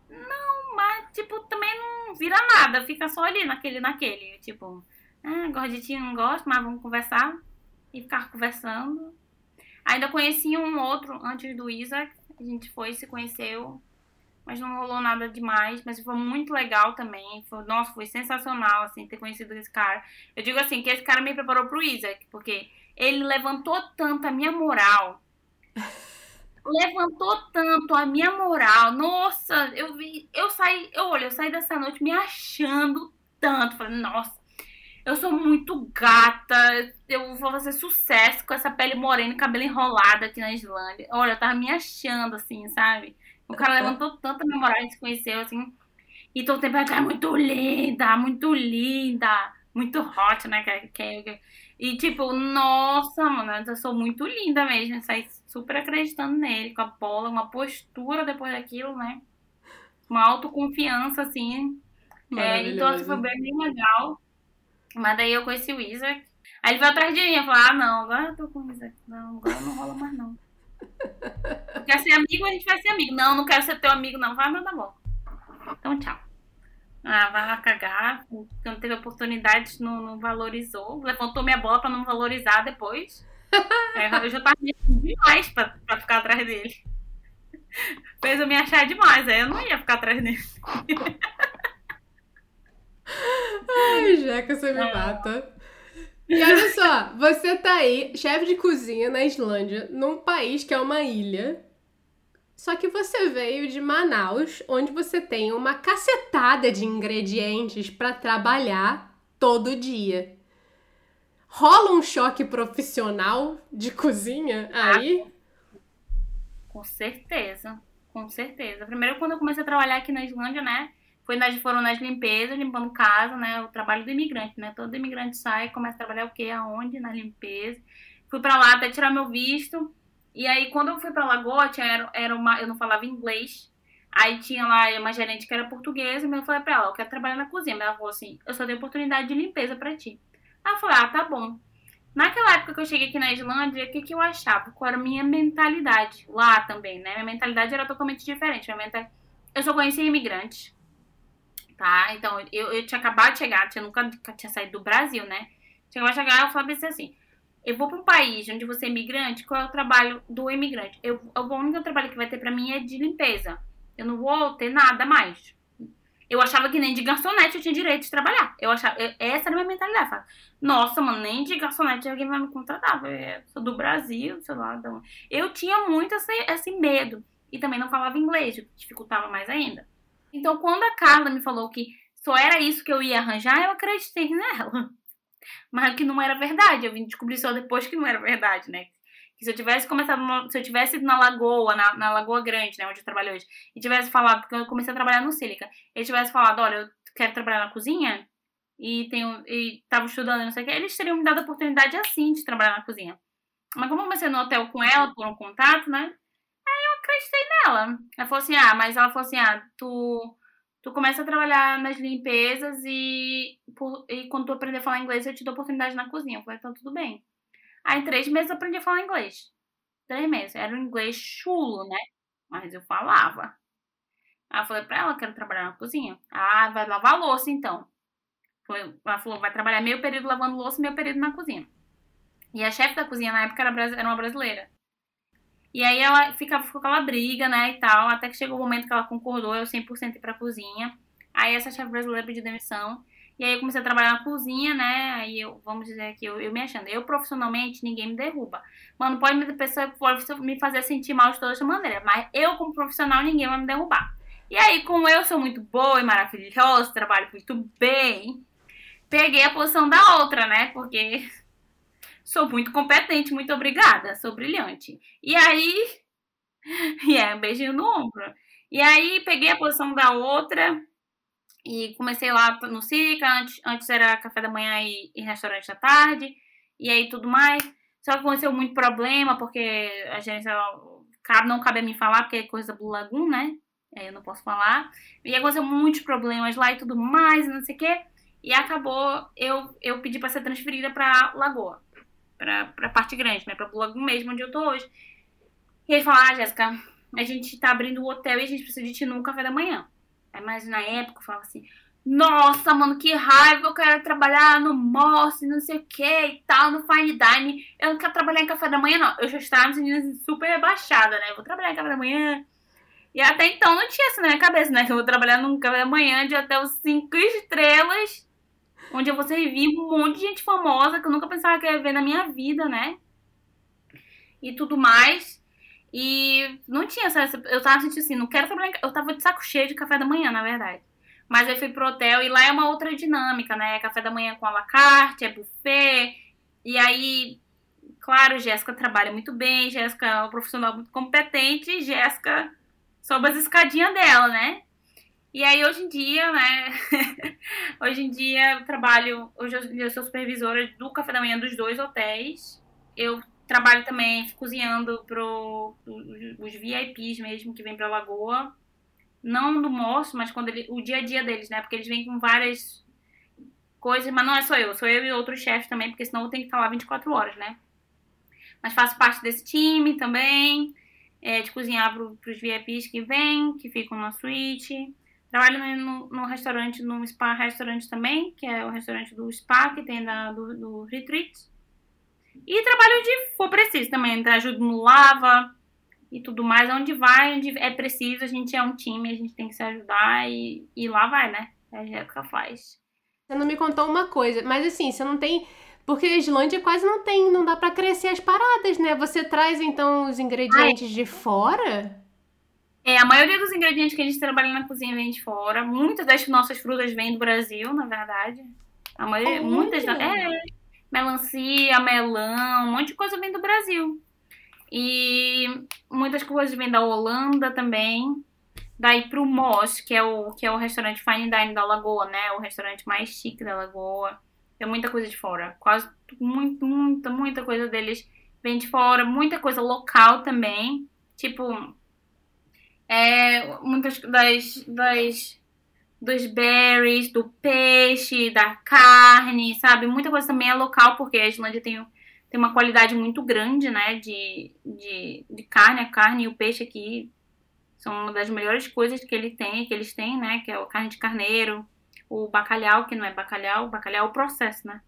B: Não, mas, tipo, também não vira nada. Fica só ali naquele, naquele. Tipo, ah, gosto de ti, não gosto, mas vamos conversar. E ficar conversando. Ainda conheci um outro antes do Isaac. A gente foi, se conheceu. Mas não rolou nada demais. Mas foi muito legal também. Foi, nossa, foi sensacional, assim, ter conhecido esse cara. Eu digo assim, que esse cara me preparou pro Isaac. Porque ele levantou tanto a minha moral. Levantou tanto a minha moral. Nossa, eu vi, eu saí, eu olho, eu saí dessa noite me achando tanto. Falei, nossa, eu sou muito gata, eu vou fazer sucesso com essa pele morena e cabelo enrolado aqui na Islândia. Olha, eu tava me achando assim, sabe? O cara levantou tanto a minha moral, a gente se conheceu assim. E todo tempo, ela é muito linda, muito linda, muito hot, né? Que, que, e tipo, nossa, mano, eu sou muito linda mesmo. Saí super acreditando nele, com a bola, uma postura depois daquilo, né? Uma autoconfiança, assim. É, então, assim, foi bem, bem legal. Mas daí eu conheci o Isaac. Aí ele veio atrás de mim e falou: Ah, não, agora eu tô com o Isaac. Não, agora não rola mais, não. Quer ser amigo, a gente vai ser amigo. Não, não quero ser teu amigo, não. Vai, meu bom. Então, tchau. Ah, vai lá cagar. Não teve oportunidade, não, não valorizou. Levantou minha bola pra não valorizar depois. É, eu já tava demais pra, pra ficar atrás dele. Fez eu me achar demais, aí eu não ia ficar atrás dele.
A: Ai, Jeca, você me é. mata. E olha só, você tá aí, chefe de cozinha na Islândia, num país que é uma ilha. Só que você veio de Manaus, onde você tem uma cacetada de ingredientes para trabalhar todo dia. Rola um choque profissional de cozinha aí? Ah,
B: com certeza, com certeza. Primeiro, quando eu comecei a trabalhar aqui na Islândia, né? Foi nas, foram nas limpezas, limpando casa, né? O trabalho do imigrante, né? Todo imigrante sai, começa a trabalhar o quê? Aonde? Na limpeza. Fui para lá até tirar meu visto. E aí, quando eu fui pra Lagoa, tinha, era, uma, eu não falava inglês. Aí tinha lá uma gerente que era portuguesa, e eu falei pra ela, eu quero trabalhar na cozinha. Mas ela falou assim, eu só tenho oportunidade de limpeza pra ti. Aí eu falei, ah, tá bom. Naquela época que eu cheguei aqui na Islândia, o que, que eu achava? Qual era a minha mentalidade? Lá também, né? Minha mentalidade era totalmente diferente. Minha mental... Eu só conhecia imigrantes tá? Então, eu, eu tinha acabado de chegar, eu nunca, tinha saído do Brasil, né? Tinha acabado de chegar, eu falei assim, eu vou para um país onde você é imigrante, qual é o trabalho do imigrante? Eu, o único trabalho que vai ter para mim é de limpeza. Eu não vou ter nada mais. Eu achava que nem de garçonete eu tinha direito de trabalhar. Eu achava, eu, essa era a minha mentalidade. Nossa, mano, nem de garçonete alguém vai me contratar. Eu sou do Brasil, sei lá. Então... Eu tinha muito esse, esse medo. E também não falava inglês, o que dificultava mais ainda. Então, quando a Carla me falou que só era isso que eu ia arranjar, eu acreditei nela. Mas que não era verdade. Eu vim descobrir só depois que não era verdade, né? Que se eu tivesse começado, se eu tivesse ido na Lagoa, na, na Lagoa Grande, né, onde eu trabalho hoje, e tivesse falado, porque eu comecei a trabalhar no Sílica, e tivesse falado, olha, eu quero trabalhar na cozinha, e tenho e tava estudando, não sei o que, eles teriam me dado a oportunidade assim de trabalhar na cozinha. Mas como eu comecei no hotel com ela, por um contato, né? acreditei nela. Ela falou assim: ah, mas ela falou assim: ah, tu, tu começa a trabalhar nas limpezas e, por, e quando tu aprender a falar inglês, eu te dou oportunidade na cozinha. Eu falei: então tudo bem. Aí em três meses eu aprendi a falar inglês. Três meses. Era um inglês chulo, né? Mas eu falava. Aí eu falei pra ela: quero trabalhar na cozinha. Ah, vai lavar louça então. Ela falou: vai trabalhar meio período lavando louça e meio período na cozinha. E a chefe da cozinha na época era uma brasileira. E aí ela ficava, ficou aquela briga, né, e tal, até que chegou o momento que ela concordou, eu 100% ir pra cozinha. Aí essa chefe brasileira pediu demissão. E aí eu comecei a trabalhar na cozinha, né? Aí eu, vamos dizer aqui, eu, eu me achando. Eu profissionalmente, ninguém me derruba. Mano, pode me, pessoa, pode me fazer sentir mal de toda essa maneira. Mas eu, como profissional, ninguém vai me derrubar. E aí, como eu sou muito boa e maravilhosa, trabalho muito bem, peguei a posição da outra, né? Porque Sou muito competente, muito obrigada, sou brilhante. E aí. E é, um beijinho no ombro. E aí peguei a posição da outra e comecei lá no Círica. Antes, antes era café da manhã e, e restaurante da tarde. E aí tudo mais. Só que aconteceu muito problema, porque a gerência não cabe a mim falar, porque é coisa do Lagoon, né? Aí eu não posso falar. E aconteceu muitos problemas lá e tudo mais, não sei o quê. E acabou, eu, eu pedi para ser transferida para Lagoa pra, pra parte grande, né? Pra Lagoon mesmo, onde eu tô hoje. E ele falou, ah, Jéssica, a gente tá abrindo o hotel e a gente precisa de ti no café da manhã. Aí, mas na época eu falava assim, nossa, mano, que raiva, eu quero trabalhar no Moss, não sei o que e tal, no Fine Dining. Eu não quero trabalhar em café da manhã, não. Eu já estava me super rebaixada, né? Eu vou trabalhar em café da manhã. E até então não tinha isso na minha cabeça, né? Que eu vou trabalhar num café da manhã de hotel 5 estrelas onde eu vou servir um monte de gente famosa que eu nunca pensava que ia ver na minha vida, né? E tudo mais. E não tinha essa. Eu tava sentindo assim, não quero trabalhar. Eu tava de saco cheio de café da manhã, na verdade. Mas eu fui pro hotel e lá é uma outra dinâmica, né? Café da manhã com a la carte, é buffet. E aí, claro, Jéssica trabalha muito bem, Jéssica é uma profissional muito competente, Jéssica sobe as escadinhas dela, né? E aí, hoje em dia, né? hoje em dia, eu trabalho. Hoje eu sou supervisora do café da manhã dos dois hotéis. Eu trabalho também cozinhando pro, os VIPs mesmo que vêm pra Lagoa. Não do moço, mas quando ele, o dia a dia deles, né? Porque eles vêm com várias coisas, mas não é só eu, sou eu e outro chefe também, porque senão eu tenho que estar lá 24 horas, né? Mas faço parte desse time também, é, de cozinhar pro, pros VIPs que vêm, que ficam na suíte. Trabalho no, no restaurante, no spa restaurante também, que é o restaurante do spa, que tem da, do, do Retreat. E trabalho onde for preciso também, ajuda no lava e tudo mais, onde vai, onde é preciso, a gente é um time, a gente tem que se ajudar e, e lá vai, né? É a Jéssica faz.
A: Você não me contou uma coisa, mas assim, você não tem. Porque a Islândia quase não tem, não dá para crescer as paradas, né? Você traz então os ingredientes Ai. de fora?
B: É, a maioria dos ingredientes que a gente trabalha na cozinha vem de fora. Muitas das nossas frutas vêm do Brasil, na verdade. A maioria, muitas da, é, melancia, melão, um monte de coisa vem do Brasil. E muitas coisas vêm da Holanda também. Daí pro Moss, que é o que é o restaurante fine dining da Lagoa, né? O restaurante mais chique da Lagoa. Tem muita coisa de fora. Quase muito, muita, muita coisa deles vem de fora, muita coisa local também. Tipo, é, muitas das, das dos berries, do peixe, da carne, sabe? Muita coisa também é local, porque a Islândia tem, tem uma qualidade muito grande, né? De, de, de carne. A carne e o peixe aqui são uma das melhores coisas que ele tem, que eles têm, né? Que é a carne de carneiro, o bacalhau, que não é bacalhau, bacalhau é o processo, né?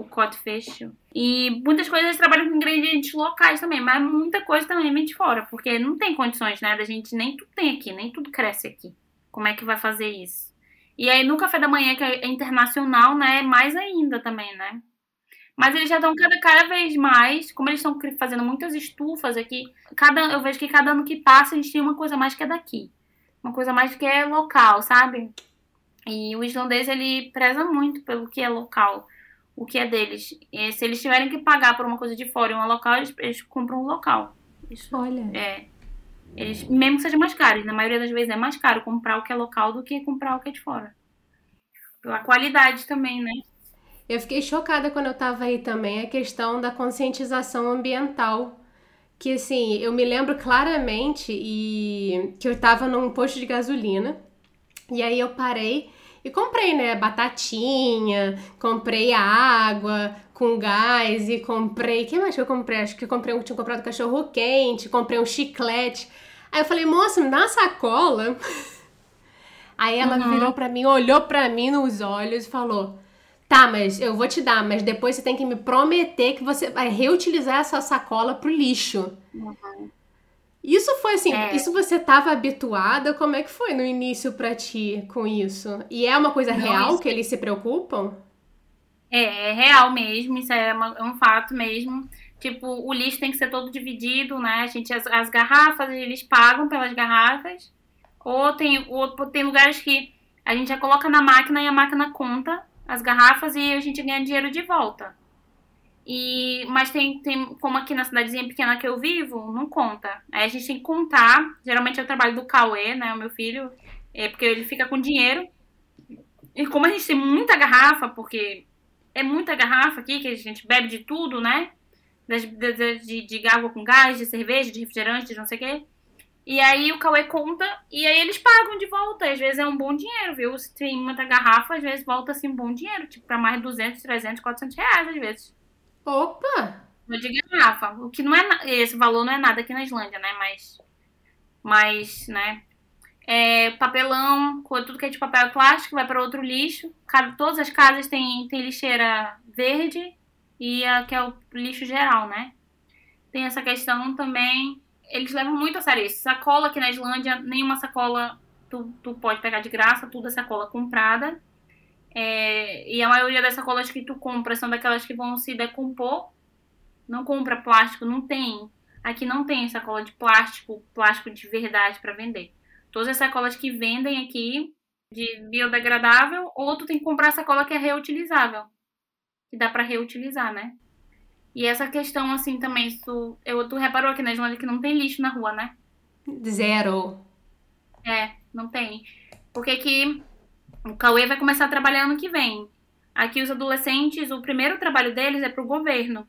B: O codfish. E muitas coisas trabalham com ingredientes locais também, mas muita coisa também vem de fora, porque não tem condições, né, da gente, nem tudo tem aqui, nem tudo cresce aqui. Como é que vai fazer isso? E aí no café da manhã, que é internacional, né, mais ainda também, né? Mas eles já estão cada, cada vez mais, como eles estão fazendo muitas estufas aqui, cada, eu vejo que cada ano que passa a gente tem uma coisa mais que é daqui. Uma coisa mais que é local, sabe? E o islandês, ele preza muito pelo que é local o que é deles. E se eles tiverem que pagar por uma coisa de fora em um local, eles, eles compram um local.
A: Isso, Olha.
B: É. Eles, mesmo que seja mais caro, na maioria das vezes é mais caro comprar o que é local do que comprar o que é de fora. Pela qualidade também, né?
A: Eu fiquei chocada quando eu tava aí também, a questão da conscientização ambiental. Que assim, eu me lembro claramente e que eu tava num posto de gasolina. E aí eu parei e comprei, né, batatinha, comprei água com gás e comprei. Que mais que eu comprei? Acho que eu comprei, eu tinha comprado cachorro quente, comprei um chiclete. Aí eu falei, moça, me dá uma sacola. Aí ela uhum. virou pra mim, olhou pra mim nos olhos e falou: Tá, mas eu vou te dar, mas depois você tem que me prometer que você vai reutilizar essa sacola pro lixo. Uhum. Isso foi assim, é. isso você estava habituada? Como é que foi no início para ti com isso? E é uma coisa Não, real isso... que eles se preocupam?
B: É, é real mesmo, isso é, uma, é, um fato mesmo. Tipo, o lixo tem que ser todo dividido, né? A gente, as, as garrafas, eles pagam pelas garrafas. Ou tem, ou tem lugares que a gente já coloca na máquina e a máquina conta as garrafas e a gente ganha dinheiro de volta. E, mas tem, tem, como aqui na cidadezinha pequena que eu vivo, não conta. Aí a gente tem que contar. Geralmente é o trabalho do Cauê, né? O meu filho. É porque ele fica com dinheiro. E como a gente tem muita garrafa, porque é muita garrafa aqui, que a gente bebe de tudo, né? De, de, de, de água com gás, de cerveja, de refrigerante, de não sei o quê. E aí o Cauê conta e aí eles pagam de volta. Às vezes é um bom dinheiro, viu? Se tem muita garrafa, às vezes volta assim um bom dinheiro. Tipo, pra mais de 200, 300, 400 reais às vezes.
A: Opa!
B: De garrafa. O que não é. Esse valor não é nada aqui na Islândia, né? Mas. Mas, né? É, papelão, tudo que é de papel plástico vai para outro lixo. Todas as casas têm, têm lixeira verde e a, que é o lixo geral, né? Tem essa questão também. Eles levam muito a sério isso. Sacola aqui na Islândia, nenhuma sacola tu, tu pode pegar de graça, tudo é sacola comprada. É, e a maioria das sacolas que tu compra são daquelas que vão se decompor. Não compra plástico, não tem. Aqui não tem sacola de plástico, plástico de verdade para vender. Todas as sacolas que vendem aqui de biodegradável, ou tu tem que comprar sacola que é reutilizável. Que dá para reutilizar, né? E essa questão, assim, também, tu, eu, tu reparou aqui na Islândia que não tem lixo na rua, né?
A: Zero.
B: É, não tem. Porque aqui o Cauê vai começar a trabalhar ano que vem. Aqui os adolescentes, o primeiro trabalho deles é pro governo.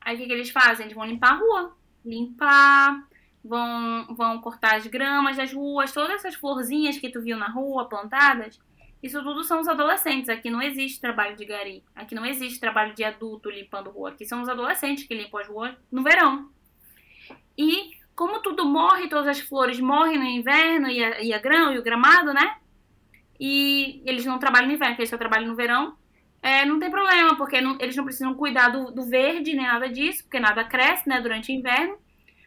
B: Aí o que, que eles fazem? Eles vão limpar a rua. Limpar, vão, vão cortar as gramas das ruas, todas essas florzinhas que tu viu na rua plantadas. Isso tudo são os adolescentes. Aqui não existe trabalho de gari. Aqui não existe trabalho de adulto limpando rua. Aqui são os adolescentes que limpam as ruas no verão. E como tudo morre, todas as flores morrem no inverno e a, e a grão e o gramado, né? E eles não trabalham no inverno, eles só trabalham no verão. é, não tem problema, porque não, eles não precisam cuidar do, do, verde nem nada disso, porque nada cresce, né, durante o inverno.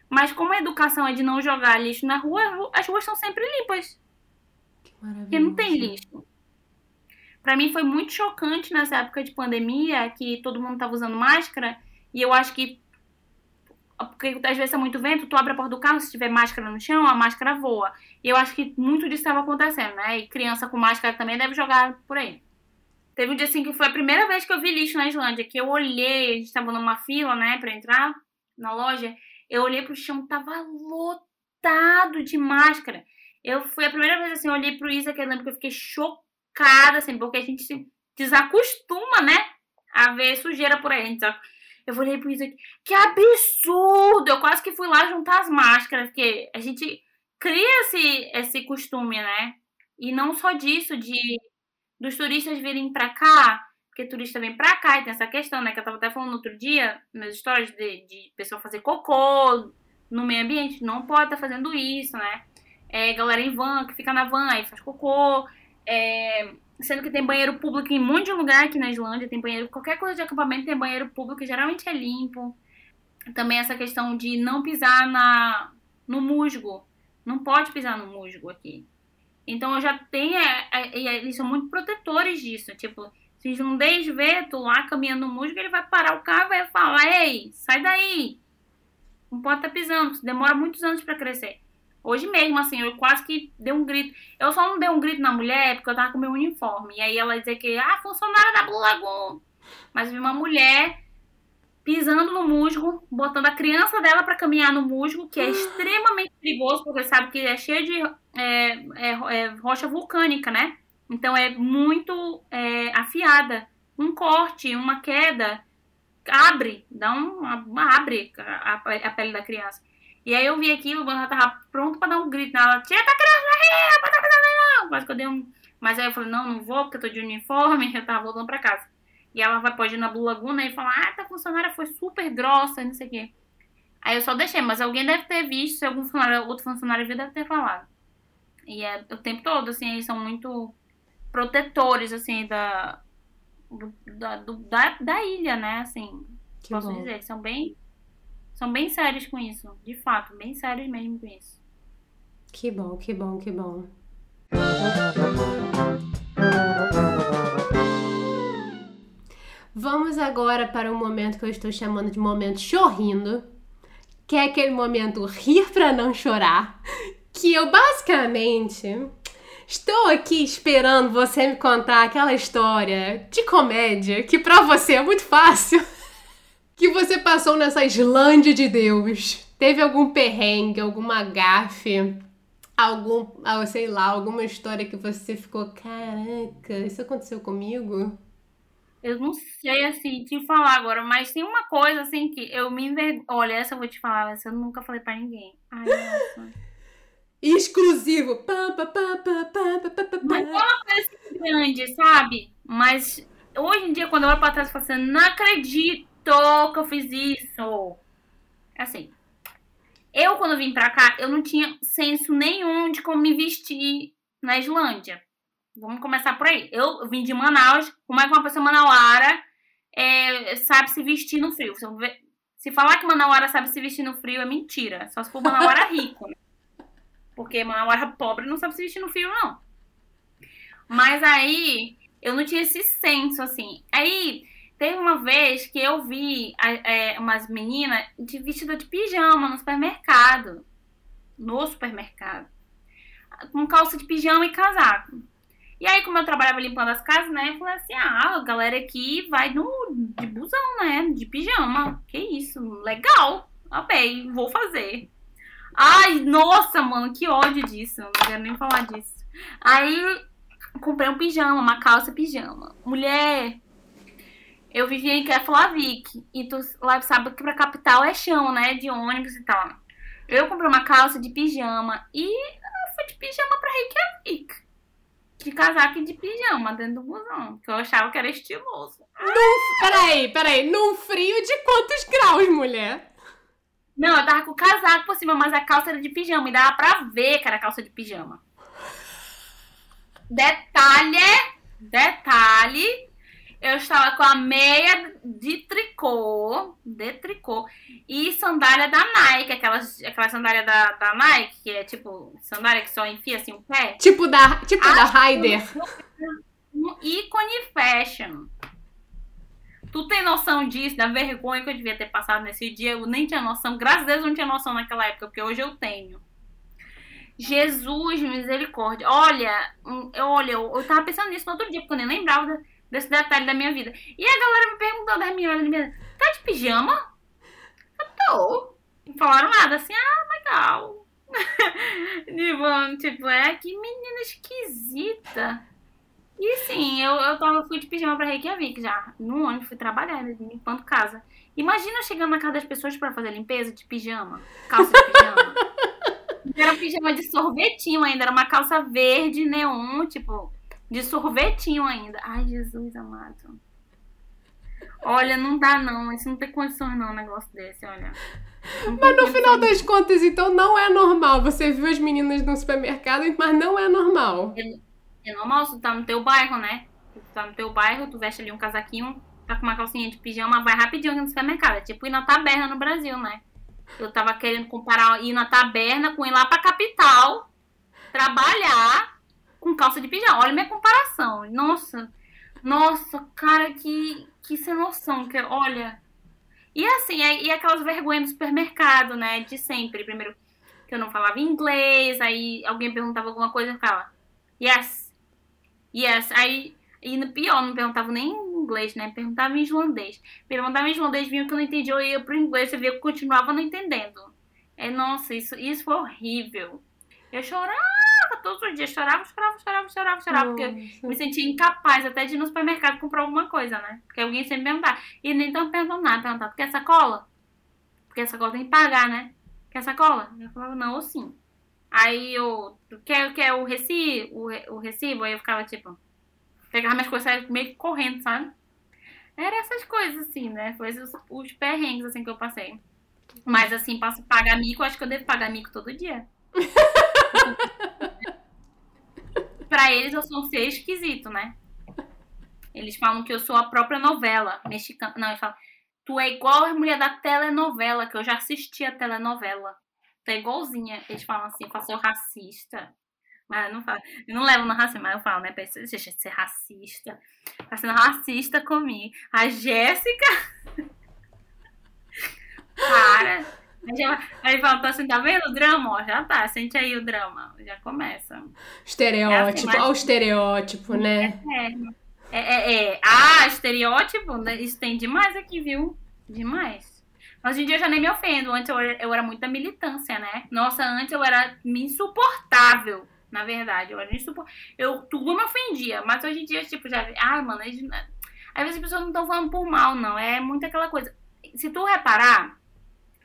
B: Mas como a educação é de não jogar lixo na rua, as ruas estão sempre limpas. Que maravilha. Porque não tem lixo. Para mim foi muito chocante nessa época de pandemia, que todo mundo tava usando máscara, e eu acho que porque às vezes é muito vento, tu abre a porta do carro, se tiver máscara no chão, a máscara voa. E eu acho que muito disso estava acontecendo, né? E criança com máscara também deve jogar por aí. Teve um dia assim que foi a primeira vez que eu vi lixo na Islândia, que eu olhei, a gente tava numa fila, né, pra entrar na loja, eu olhei pro chão, tava lotado de máscara. Eu fui a primeira vez assim, eu olhei pro Isa, que eu lembro que eu fiquei chocada, assim, porque a gente se desacostuma, né, a ver sujeira por aí. A gente eu olhei pro Isa, que absurdo! Eu quase que fui lá juntar as máscaras, porque a gente cria esse, esse costume, né? E não só disso, de dos turistas virem para cá, porque turista vem para cá e tem essa questão, né? Que eu tava até falando outro dia, nas histórias de, de pessoa fazer cocô no meio ambiente. Não pode estar tá fazendo isso, né? É, galera em van, que fica na van aí faz cocô. É, sendo que tem banheiro público em um monte de lugar aqui na Islândia, tem banheiro, qualquer coisa de acampamento tem banheiro público, geralmente é limpo. Também essa questão de não pisar na, no musgo. Não pode pisar no musgo aqui. Então eu já tenho. É, é, é, eles são muito protetores disso. Tipo, se um vê tu lá caminhando no musgo, ele vai parar o carro e vai falar: Ei, sai daí! Não pode estar tá pisando, demora muitos anos para crescer. Hoje mesmo, assim, eu quase que dei um grito. Eu só não dei um grito na mulher porque eu tava com meu uniforme. E aí ela dizia que, ah, funcionária da Blue Lagoon. Mas vi uma mulher pisando no musgo, botando a criança dela para caminhar no musgo, que é extremamente perigoso, porque sabe que é cheio de é, é, é rocha vulcânica, né? Então é muito é, afiada. Um corte, uma queda, abre, dá um, abre a, a, pele da criança. E aí eu vi aquilo, ela tava pronto para dar um grito nela, tira a criança daí, pode fazer não. Quase que eu dei um... Mas aí eu falei, não, não vou, porque eu tô de uniforme, eu tava voltando para casa. E ela vai, pode ir na Blue Laguna e falar, ah, essa funcionária foi super grossa, não sei o quê. Aí eu só deixei, mas alguém deve ter visto, se algum funcionário, outro funcionário viu, deve ter falado. E é o tempo todo, assim, eles são muito protetores, assim, da, do, da, do, da, da, ilha, né, assim, que posso bom. dizer, são bem, são bem sérios com isso, de fato, bem sérios mesmo com isso.
A: Que bom, que bom, que bom. Vamos agora para um momento que eu estou chamando de momento chorrindo, que é aquele momento rir para não chorar, que eu basicamente estou aqui esperando você me contar aquela história de comédia que para você é muito fácil, que você passou nessa Islândia de Deus. Teve algum perrengue, alguma gafe, algum, ah, sei lá, alguma história que você ficou, caraca, isso aconteceu comigo?
B: Eu não sei, assim, te falar agora, mas tem uma coisa, assim, que eu me envergonho. Olha, essa eu vou te falar, essa eu nunca falei pra ninguém. Ai, nossa.
A: Exclusivo.
B: Mas é uma coisa grande, sabe? Mas hoje em dia, quando eu olho pra trás, eu falo assim, não acredito que eu fiz isso. Assim, eu, quando vim pra cá, eu não tinha senso nenhum de como me vestir na Islândia. Vamos começar por aí. Eu vim de Manaus. Como é que uma pessoa manauara é, sabe se vestir no frio? Se, se falar que manauara sabe se vestir no frio é mentira. Só se for manauara rico, né? Porque manauara pobre não sabe se vestir no frio, não. Mas aí, eu não tinha esse senso, assim. Aí, teve uma vez que eu vi é, umas meninas de vestido de pijama no supermercado. No supermercado. Com calça de pijama e casaco. E aí, como eu trabalhava limpando as casas, né? Eu falei assim: ah, a galera aqui vai no, de busão, né? De pijama. Que isso, legal. Amei, vou fazer. Ai, nossa, mano, que ódio disso. Não quero nem falar disso. Aí, comprei um pijama, uma calça pijama. Mulher, eu vivia em Keflavik. E tu lá sabe que pra capital é chão, né? De ônibus e tal. Eu comprei uma calça de pijama e fui de pijama pra Reykjavik de casaco e de pijama dentro do busão. Que eu achava que era estiloso.
A: Num, peraí, peraí. Num frio de quantos graus, mulher?
B: Não, eu tava com o casaco por cima, mas a calça era de pijama. E dava pra ver que era calça de pijama. Detalhe, detalhe. Eu estava com a meia de tricô, de tricô, e sandália da Nike, aquelas, aquela sandália da, da Nike, que é tipo sandália que só enfia assim o pé.
A: Tipo da, tipo da Raider.
B: Um ícone fashion. Tu tem noção disso, da vergonha que eu devia ter passado nesse dia? Eu nem tinha noção. Graças a Deus eu não tinha noção naquela época, porque hoje eu tenho. Jesus, misericórdia. Olha, eu, olha, eu, eu tava pensando nisso no outro dia, porque eu nem lembrava desse detalhe da minha vida. E a galera me perguntando, as meninas, tá de pijama? Eu tô. Não falaram nada, assim, ah, legal. tipo, tipo, é que menina esquisita. E sim, eu, eu tava, fui de pijama pra Reykjavik já. No ônibus, fui trabalhar, né, limpando casa. Imagina chegando na casa das pessoas para fazer limpeza de pijama, calça de pijama. era um pijama de sorvetinho ainda, era uma calça verde, neon, tipo, de sorvetinho ainda. Ai, Jesus amado. Olha, não dá não. Isso não tem condições não, um negócio desse, olha.
A: Mas no final das contas, então, não é normal. Você viu as meninas no supermercado, mas não é normal.
B: É, é normal, tu tá no teu bairro, né? Tu tá no teu bairro, tu veste ali um casaquinho, tá com uma calcinha de pijama, vai rapidinho no supermercado. É tipo ir na taberna no Brasil, né? Eu tava querendo comparar ir na taberna com ir lá pra capital, trabalhar com calça de pijama. Olha minha comparação. Nossa, nossa, cara, que, que sem noção. Que, olha. E assim, é, e aquelas vergonhas do supermercado, né? De sempre. Primeiro, que eu não falava inglês, aí alguém perguntava alguma coisa e ficava, yes, yes. Aí, e no pior, não perguntava nem inglês, né? Perguntava em islandês. Perguntava em islandês, vinha que eu não entendia, eu ia pro inglês, você via que eu continuava não entendendo. É, nossa, isso, isso foi horrível. Eu chorava todos os dias, chorava, chorava, chorava, chorava, chorava, porque eu me sentia incapaz até de ir no supermercado comprar alguma coisa, né? Porque alguém sempre perguntava. E nem tão perguntando nada, perguntava, quer sacola? Porque a sacola tem que pagar, né? Quer sacola? Eu falava, não, ou sim. Aí eu, quer, quer o recibo? O, o recibo? Aí eu ficava tipo, pegava minhas coisas meio que correndo, sabe? Era essas coisas, assim, né? Foi os, os perrengues, assim, que eu passei. Mas, assim, passo pagar mico, acho que eu devo pagar mico todo dia. pra eles eu sou um ser esquisito, né? Eles falam que eu sou a própria novela mexicana. Não, eles falam, tu é igual a mulher da telenovela, que eu já assisti a telenovela. Tu é igualzinha. Eles falam assim, eu sou racista. Mas eu não falo, eu não levo no racismo, mas eu falo, né? Pra ser racista. Tá sendo racista comigo. A Jéssica. Para. Aí fala, tá assim, tá vendo o drama? Ó, já tá, sente aí o drama. Já começa.
A: Estereótipo, é assim, o estereótipo, né?
B: É, é, é, é. Ah, estereótipo, né? isso tem demais aqui, viu? Demais. Hoje em dia eu já nem me ofendo. Antes eu, eu era muita militância, né? Nossa, antes eu era insuportável, na verdade. Eu era insuportável. Eu, tudo me ofendia. Mas hoje em dia, tipo, já. Ai, mano, às vezes as pessoas não estão falando por mal, não. É muito aquela coisa. Se tu reparar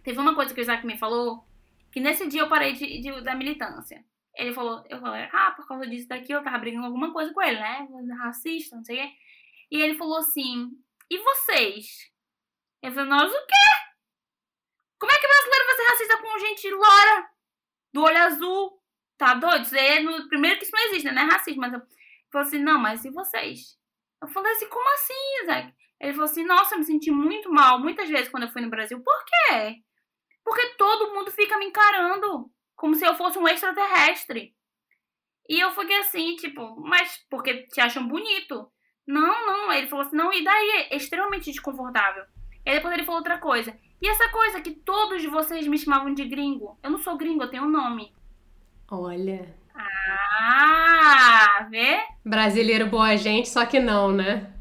B: Teve uma coisa que o Isaac me falou, que nesse dia eu parei de, de, da militância. Ele falou, eu falei, ah, por causa disso daqui eu tava brigando alguma coisa com ele, né? Racista, não sei o quê. E ele falou assim, e vocês? Eu falei, nós o quê? Como é que brasileiro vai ser racista com gente loura, do olho azul? Tá doido? Isso é no, primeiro que isso não existe, né? Não é racismo, mas eu falei assim, não, mas e vocês? Eu falei assim, como assim, Isaac? Ele falou assim, nossa, eu me senti muito mal muitas vezes quando eu fui no Brasil. Por quê? Porque todo mundo fica me encarando como se eu fosse um extraterrestre. E eu fiquei assim, tipo, mas porque te acham bonito. Não, não. Ele falou assim, não, e daí? É extremamente desconfortável. E depois ele falou outra coisa. E essa coisa que todos vocês me chamavam de gringo. Eu não sou gringo, eu tenho um nome.
A: Olha.
B: Ah, vê?
A: Brasileiro boa gente, só que não, né?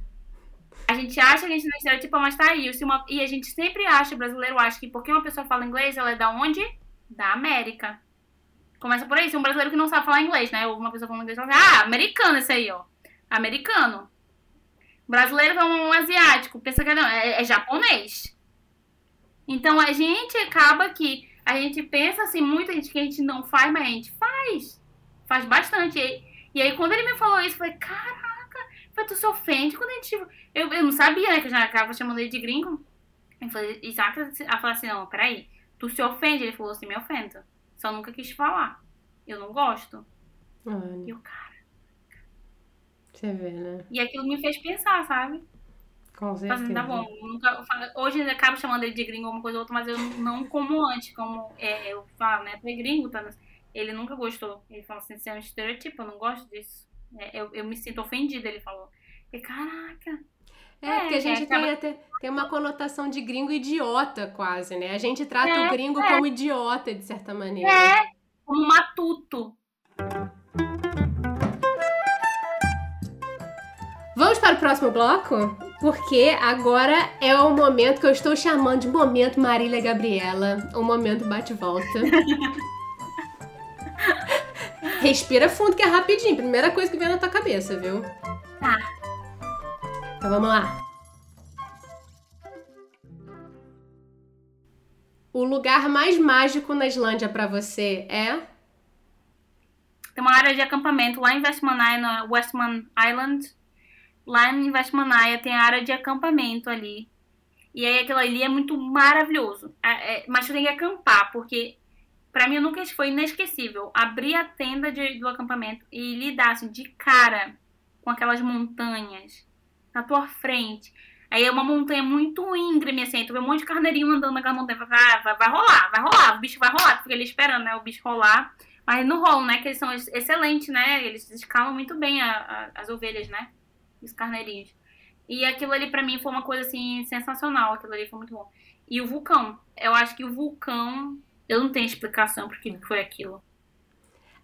B: Gente acha que a gente não é estereotipa, mas tá aí. Uma, e a gente sempre acha, o brasileiro acha que porque uma pessoa fala inglês, ela é da onde? Da América. Começa por aí. Se um brasileiro que não sabe falar inglês, né? Ou uma pessoa falando inglês, fala ah, americano esse aí, ó. Americano. Brasileiro é um asiático. Pensa que é, não, é, é japonês. Então a gente acaba que a gente pensa assim, muita gente que a gente não faz, mas a gente faz. Faz bastante. E, aí quando ele me falou isso, eu falei, caraca tu se ofende quando a gente. Eu, eu não sabia, né? Que eu já acaba chamando ele de gringo. Eu falei, Isaac, ela falou assim: não, peraí. Tu se ofende? Ele falou assim: me ofendo. Só nunca quis falar. Eu não gosto.
A: Olha.
B: E o cara.
A: Você vê, né?
B: E aquilo me fez pensar, sabe?
A: Com certeza.
B: Assim, tá bom. Nunca, hoje eu acabo chamando ele de gringo uma coisa ou outra, mas eu não como antes, como é, eu falo, né? Tu é gringo, tá? Ele nunca gostou. Ele falou assim, isso é um estereotipo, eu não gosto disso. É, eu, eu me sinto ofendida, ele falou. E, caraca,
A: é, porque a gente é, tem, até, tem uma conotação de gringo idiota, quase, né? A gente trata é, o gringo é. como idiota, de certa maneira.
B: É, como matuto.
A: Vamos para o próximo bloco? Porque agora é o momento que eu estou chamando de momento Marília Gabriela, o momento bate-volta. Respira fundo que é rapidinho, primeira coisa que vem na tua cabeça, viu?
B: Tá.
A: Então vamos lá. O lugar mais mágico na Islândia para você é?
B: Tem uma área de acampamento lá em Vestmannaia, no Westman Island. Lá em Vestmannaia tem a área de acampamento ali. E aí aquilo ali é muito maravilhoso. É, é, mas tu tem que acampar, porque para mim nunca foi inesquecível. Abrir a tenda de, do acampamento e lidar assim, de cara com aquelas montanhas na tua frente. Aí é uma montanha muito íngreme, assim, tu vê um monte de carneirinho andando naquela montanha. Vai, vai, vai rolar, vai rolar, o bicho vai rolar. Tu fica ali esperando, né, o bicho rolar. Mas não rolam, né, que eles são excelentes, né, eles escalam muito bem a, a, as ovelhas, né, os carneirinhos. E aquilo ali pra mim foi uma coisa, assim, sensacional, aquilo ali foi muito bom. E o vulcão, eu acho que o vulcão, eu não tenho explicação por que foi aquilo.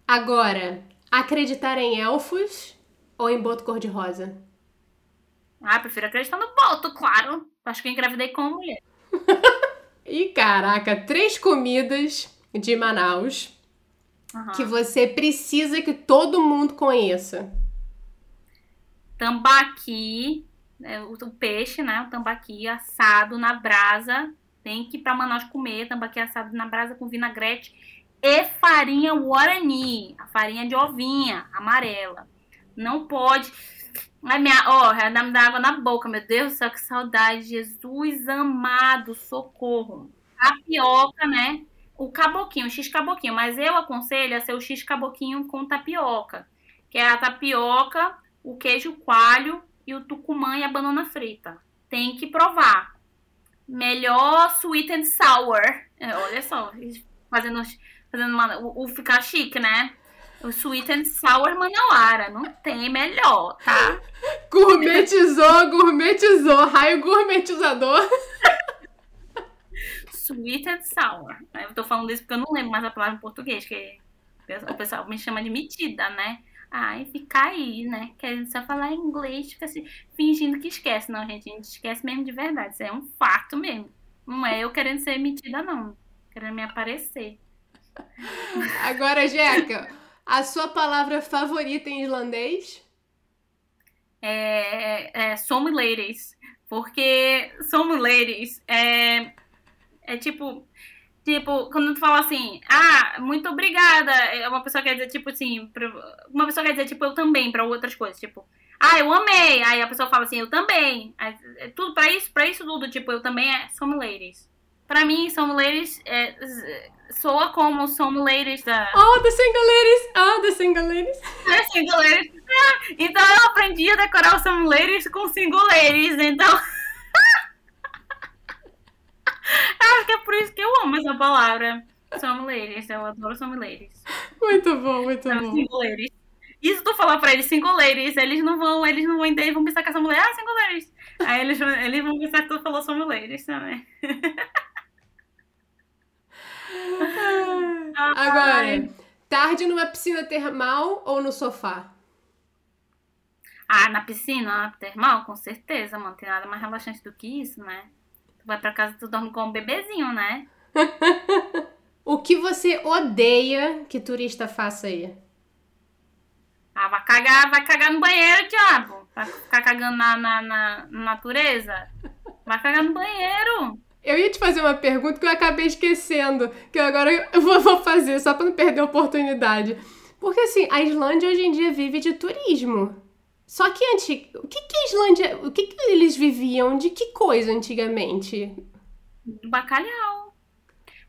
A: Agora, acreditar em elfos ou em boto cor-de-rosa?
B: Ah, prefiro acreditar no Boto, claro. Acho que eu engravidei com uma mulher.
A: e caraca, três comidas de Manaus uhum. que você precisa que todo mundo conheça.
B: Tambaqui, né, o, o peixe, né? O tambaqui assado na brasa. Tem que ir pra Manaus comer tambaqui assado na brasa com vinagrete e farinha guarani, a farinha de ovinha amarela. Não pode Ai, minha, ó, oh, me dá água na boca, meu Deus do céu, que saudade. Jesus amado, socorro. Tapioca, né? O caboquinho, o X caboquinho. Mas eu aconselho a ser o X caboquinho com tapioca. Que é a tapioca, o queijo coalho e o tucumã e a banana frita. Tem que provar. Melhor sweet and sour. É, olha só, fazendo, fazendo uma, o, o ficar chique, né? O Sweet and Sour Manauara. Não tem melhor, tá?
A: Gourmetizou, gourmetizou. Raio gourmetizador.
B: Sweet and Sour. Eu tô falando isso porque eu não lembro mais a palavra em português, que o pessoal me chama de metida, né? Ai, fica aí, né? Querendo só falar inglês, fica assim, fingindo que esquece. Não, gente, a gente esquece mesmo de verdade. Isso é um fato mesmo. Não é eu querendo ser metida, não. Querendo me aparecer.
A: Agora, Jeca, a sua palavra favorita em islandês?
B: É, é ladies. Porque ladies é, é tipo. Tipo, quando tu fala assim, ah, muito obrigada. É, uma pessoa quer dizer, tipo assim, pra, uma pessoa quer dizer, tipo, eu também, para outras coisas. Tipo, ah, eu amei. Aí a pessoa fala assim, eu também. Aí, é tudo pra isso, pra isso tudo, tipo, eu também é ladies. Pra mim, ladies é, soa como some ladies da.
A: Oh, the single ladies! Oh, the single ladies!
B: The single ladies. É, então eu aprendi a decorar o some ladies com single ladies, então. Acho que é por isso que eu amo essa palavra. Some ladies, eu adoro some ladies.
A: Muito bom, muito bom.
B: Single ladies. Isso tu falar pra eles, single ladies, eles não vão, eles não vão entender, vão pensar que essa mulher, ah, single ladies. Aí eles, eles vão pensar que tu falou some ladies também.
A: Agora, tarde numa piscina termal ou no sofá?
B: Ah, na piscina termal, com certeza, mano. Tem nada mais relaxante do que isso, né? Vai pra casa, tu dorme com um bebezinho, né?
A: o que você odeia que turista faça aí?
B: Ah, vai cagar, vai cagar no banheiro, diabo. Vai ficar cagando na, na, na natureza. Vai cagar no banheiro.
A: Eu ia te fazer uma pergunta que eu acabei esquecendo, que agora eu vou fazer, só para não perder a oportunidade. Porque assim, a Islândia hoje em dia vive de turismo. Só que antes, o que que a Islândia, o que que eles viviam de que coisa antigamente?
B: Bacalhau.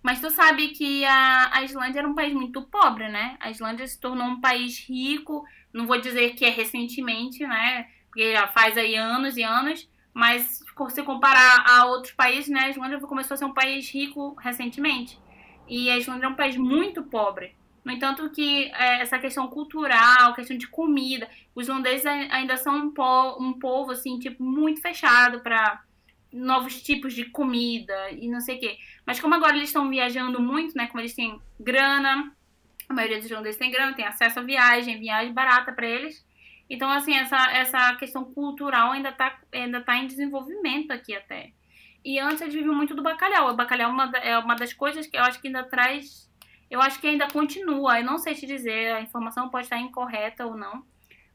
B: Mas tu sabe que a, a Islândia era um país muito pobre, né? A Islândia se tornou um país rico, não vou dizer que é recentemente, né? Porque já faz aí anos e anos, Mas se comparar a outros países, né, a Islândia começou a ser um país rico recentemente. E a Islândia é um país muito pobre. No entanto, que é, essa questão cultural, questão de comida, os islandeses ainda são um, po um povo, assim, tipo, muito fechado para novos tipos de comida e não sei o quê. Mas como agora eles estão viajando muito, né? Como eles têm grana, a maioria dos islandeses tem grana, tem acesso a viagem, viagem barata para eles. Então, assim, essa, essa questão cultural ainda está ainda tá em desenvolvimento aqui até. E antes eles viviam muito do bacalhau. O bacalhau é uma, é uma das coisas que eu acho que ainda traz eu acho que ainda continua. Eu não sei te dizer, a informação pode estar incorreta ou não.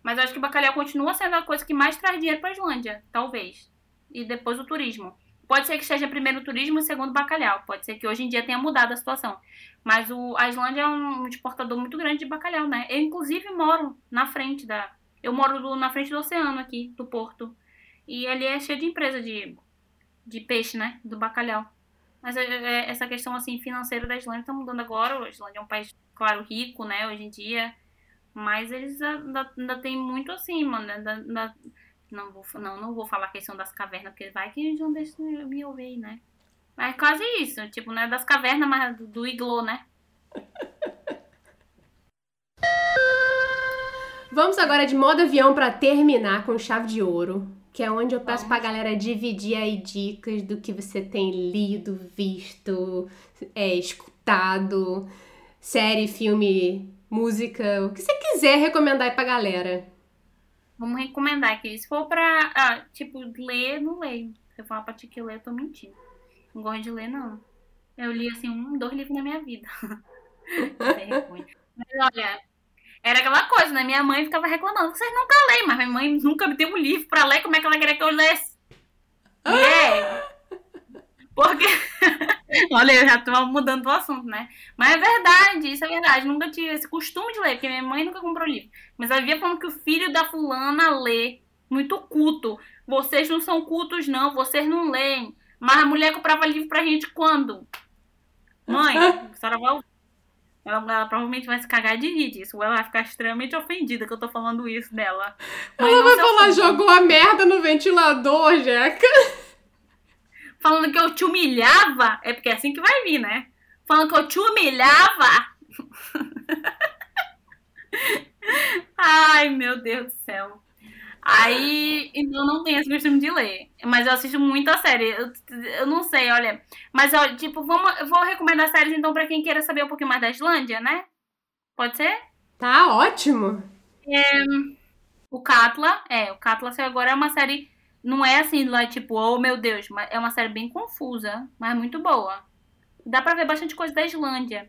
B: Mas eu acho que o bacalhau continua sendo a coisa que mais traz dinheiro para a Islândia, talvez. E depois o turismo. Pode ser que seja primeiro o turismo e segundo o bacalhau. Pode ser que hoje em dia tenha mudado a situação. Mas o, a Islândia é um exportador muito grande de bacalhau, né? Eu, inclusive, moro na frente da. Eu moro do, na frente do oceano aqui, do porto. E ali é cheio de empresa de, de peixe, né? Do bacalhau. Mas é, é, essa questão assim financeira da Islândia está mudando agora. A Islândia é um país, claro, rico, né, hoje em dia. Mas eles ainda, ainda tem muito assim, mano. Não, vou, não, não vou falar a questão das cavernas, porque vai que não deixa me ouvir, né? Mas é quase isso, tipo, não é das cavernas, mas do, do iglô, né?
A: Vamos agora de modo avião para terminar com chave de ouro que é onde eu peço pra galera dividir aí dicas do que você tem lido, visto, é, escutado, série, filme, música, o que você quiser recomendar aí pra galera.
B: Vamos recomendar aqui. Se for pra, ah, tipo, ler, não leio. Se eu falar pra ti que ler, eu tô mentindo. Não gosto de ler, não. Eu li, assim, um, dois livros na minha vida. Mas olha, era aquela coisa, né? Minha mãe ficava reclamando, vocês nunca leem, mas minha mãe nunca me deu um livro pra ler, como é que ela queria que eu lesse? Ah! É. Porque. Olha, eu já tô mudando o assunto, né? Mas é verdade, isso é verdade. Nunca tive esse costume de ler, porque minha mãe nunca comprou livro. Mas ela via falando que o filho da fulana lê, muito culto. Vocês não são cultos, não, vocês não leem. Mas a mulher comprava livro pra gente quando? Mãe, a senhora vai ela, ela, provavelmente vai se cagar de rir disso. Ou ela vai ficar extremamente ofendida que eu tô falando isso dela.
A: Mas ela vai falar, jogou a merda no ventilador, Jeca.
B: Falando que eu te humilhava. É porque é assim que vai vir, né? Falando que eu te humilhava. Ai, meu Deus do céu. Aí, então não tenho esse costume de ler. Mas eu assisto muita série. Eu, eu não sei, olha. Mas, olha, tipo, vamos, eu vou recomendar séries então pra quem queira saber um pouquinho mais da Islândia, né? Pode ser?
A: Tá ótimo.
B: É, o Katla, é, o Katla agora é uma série. Não é assim, lá, tipo, oh meu Deus, mas é uma série bem confusa, mas muito boa. Dá pra ver bastante coisa da Islândia.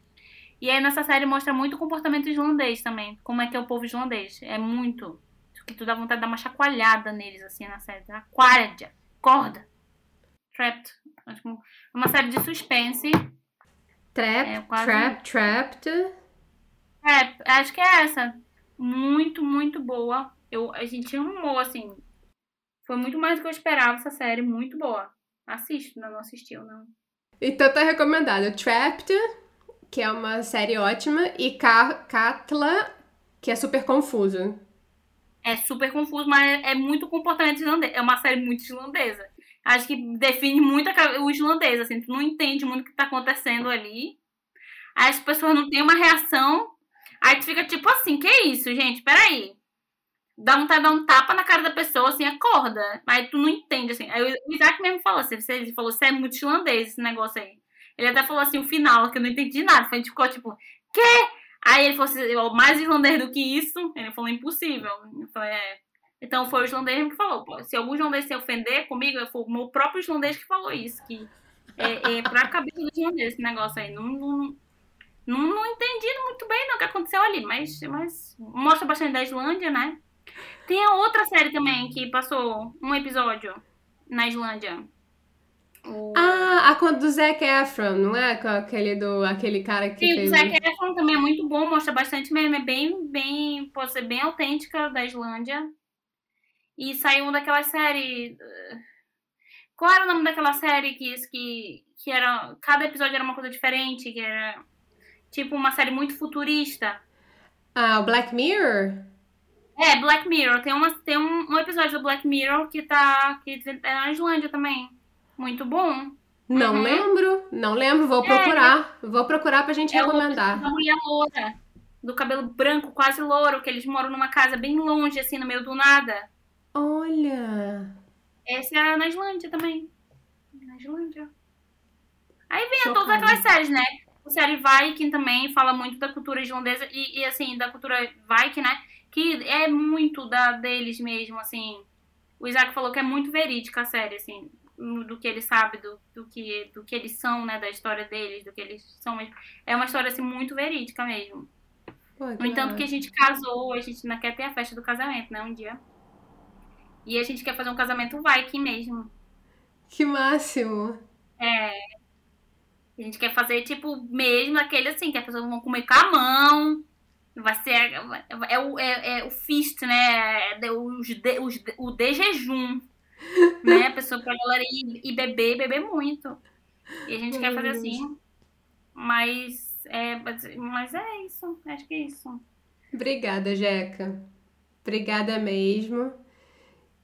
B: E aí nessa série mostra muito o comportamento islandês também. Como é que é o povo islandês. É muito que tu dá vontade de dar uma chacoalhada neles, assim, na série. Acorda, acorda. Trapped. Uma série de suspense.
A: Trap, é, quase... Trap, Trapped.
B: É, acho que é essa. Muito, muito boa. Eu, a gente amou, assim. Foi muito mais do que eu esperava essa série. Muito boa. Assiste, não, não assistiu, não.
A: Então tá recomendado. Trapped, que é uma série ótima, e Katla, que é super confuso
B: é super confuso, mas é muito comportamento islandês. É uma série muito islandesa. Acho que define muito o islandês, assim, tu não entende muito o que tá acontecendo ali. Aí as pessoas não têm uma reação. Aí tu fica tipo assim, que isso, gente? Peraí. Dá de dar um tapa na cara da pessoa, assim, acorda. Aí tu não entende, assim. Aí o Isaac mesmo falou assim, ele falou, você é muito islandês esse negócio aí. Ele até falou assim, o final, que eu não entendi nada. A gente ficou tipo, quê? Aí ele falou assim, mais islandês do que isso, ele falou impossível. Falei, é. Então foi o islandês que falou. Se algum islandês se ofender comigo, foi o meu próprio islandês que falou isso. Que é, é pra cabeça do islandês esse negócio aí. Não, não, não, não entendi muito bem não, o que aconteceu ali, mas, mas mostra bastante da Islândia, né? Tem a outra série também que passou um episódio na Islândia.
A: O... Ah, a conta do Zac Efron, não é? Aquele do aquele cara que
B: Sim,
A: fez...
B: o Zac Efron também é muito bom, mostra bastante mesmo, é bem, bem, pode ser bem autêntica da Islândia. E saiu daquela série... Qual era o nome daquela série que, que, que era... Cada episódio era uma coisa diferente, que era tipo uma série muito futurista.
A: Ah, o Black Mirror?
B: É, Black Mirror. Tem, uma, tem um, um episódio do Black Mirror que tá. que é na Islândia também. Muito bom.
A: Não uhum. lembro, não lembro, vou procurar. É, vou procurar pra gente é recomendar.
B: A mulher loura, do cabelo branco, quase louro, que eles moram numa casa bem longe, assim, no meio do nada.
A: Olha!
B: Essa é na Islândia também. Na Islândia. Aí vem Chocada. todas aquelas séries, né? A série Viking também fala muito da cultura islandesa e, e, assim, da cultura Viking, né? Que é muito da deles mesmo, assim. O Isaac falou que é muito verídica a série, assim, do que ele sabe, do, do, que, do que eles são, né? Da história deles, do que eles são. É uma história, assim, muito verídica mesmo. Pô, no entanto, que a gente casou, a gente ainda quer ter a festa do casamento, né? Um dia. E a gente quer fazer um casamento Viking mesmo.
A: Que máximo!
B: É. A gente quer fazer, tipo, mesmo aquele assim, que as pessoas vão comer com a mão. Vai ser. É, o, é, é o feast, né? É os de, os, o de jejum. Né? A pessoa pra galera ir, ir beber, beber muito. E a gente quer fazer assim. Mas é, mas é isso. Acho que é isso.
A: Obrigada, Jeca. Obrigada mesmo.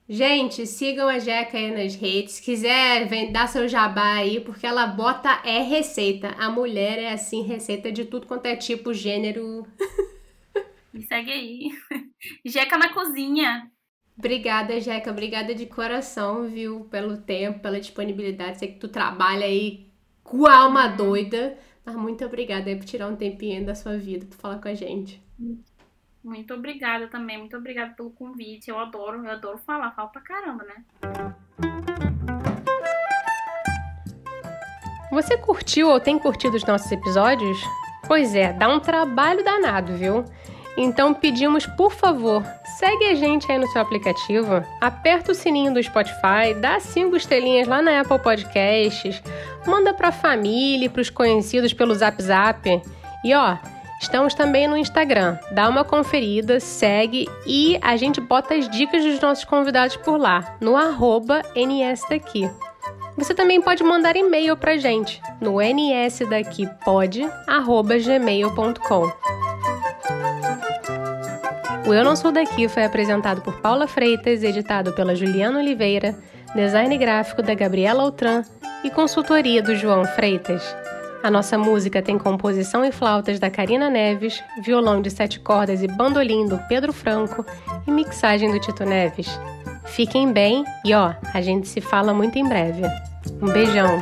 A: Gente, sigam a Jeca aí nas redes. Se quiser vem, dar seu jabá aí, porque ela bota é receita. A mulher é assim, receita de tudo quanto é tipo, gênero.
B: Me segue aí. Jeca na cozinha.
A: Obrigada, Jeca. Obrigada de coração, viu? Pelo tempo, pela disponibilidade. Sei que tu trabalha aí com a alma doida. Mas muito obrigada aí por tirar um tempinho da sua vida pra falar com a gente.
B: Muito obrigada também, muito obrigada pelo convite. Eu adoro, eu adoro falar, falo pra caramba, né?
A: Você curtiu ou tem curtido os nossos episódios? Pois é, dá um trabalho danado, viu? Então pedimos, por favor, segue a gente aí no seu aplicativo, aperta o sininho do Spotify, dá cinco estrelinhas lá na Apple Podcasts, manda pra família e pros conhecidos pelo Zap Zap. E ó, Estamos também no Instagram. Dá uma conferida, segue e a gente bota as dicas dos nossos convidados por lá, no nsdaqui. Você também pode mandar e-mail pra gente no nsdaquipod.gmail.com O Eu Não Sou Daqui foi apresentado por Paula Freitas, editado pela Juliana Oliveira, design gráfico da Gabriela Altran e consultoria do João Freitas. A nossa música tem composição e flautas da Karina Neves, violão de sete cordas e bandolim do Pedro Franco e mixagem do Tito Neves. Fiquem bem e ó, a gente se fala muito em breve. Um beijão!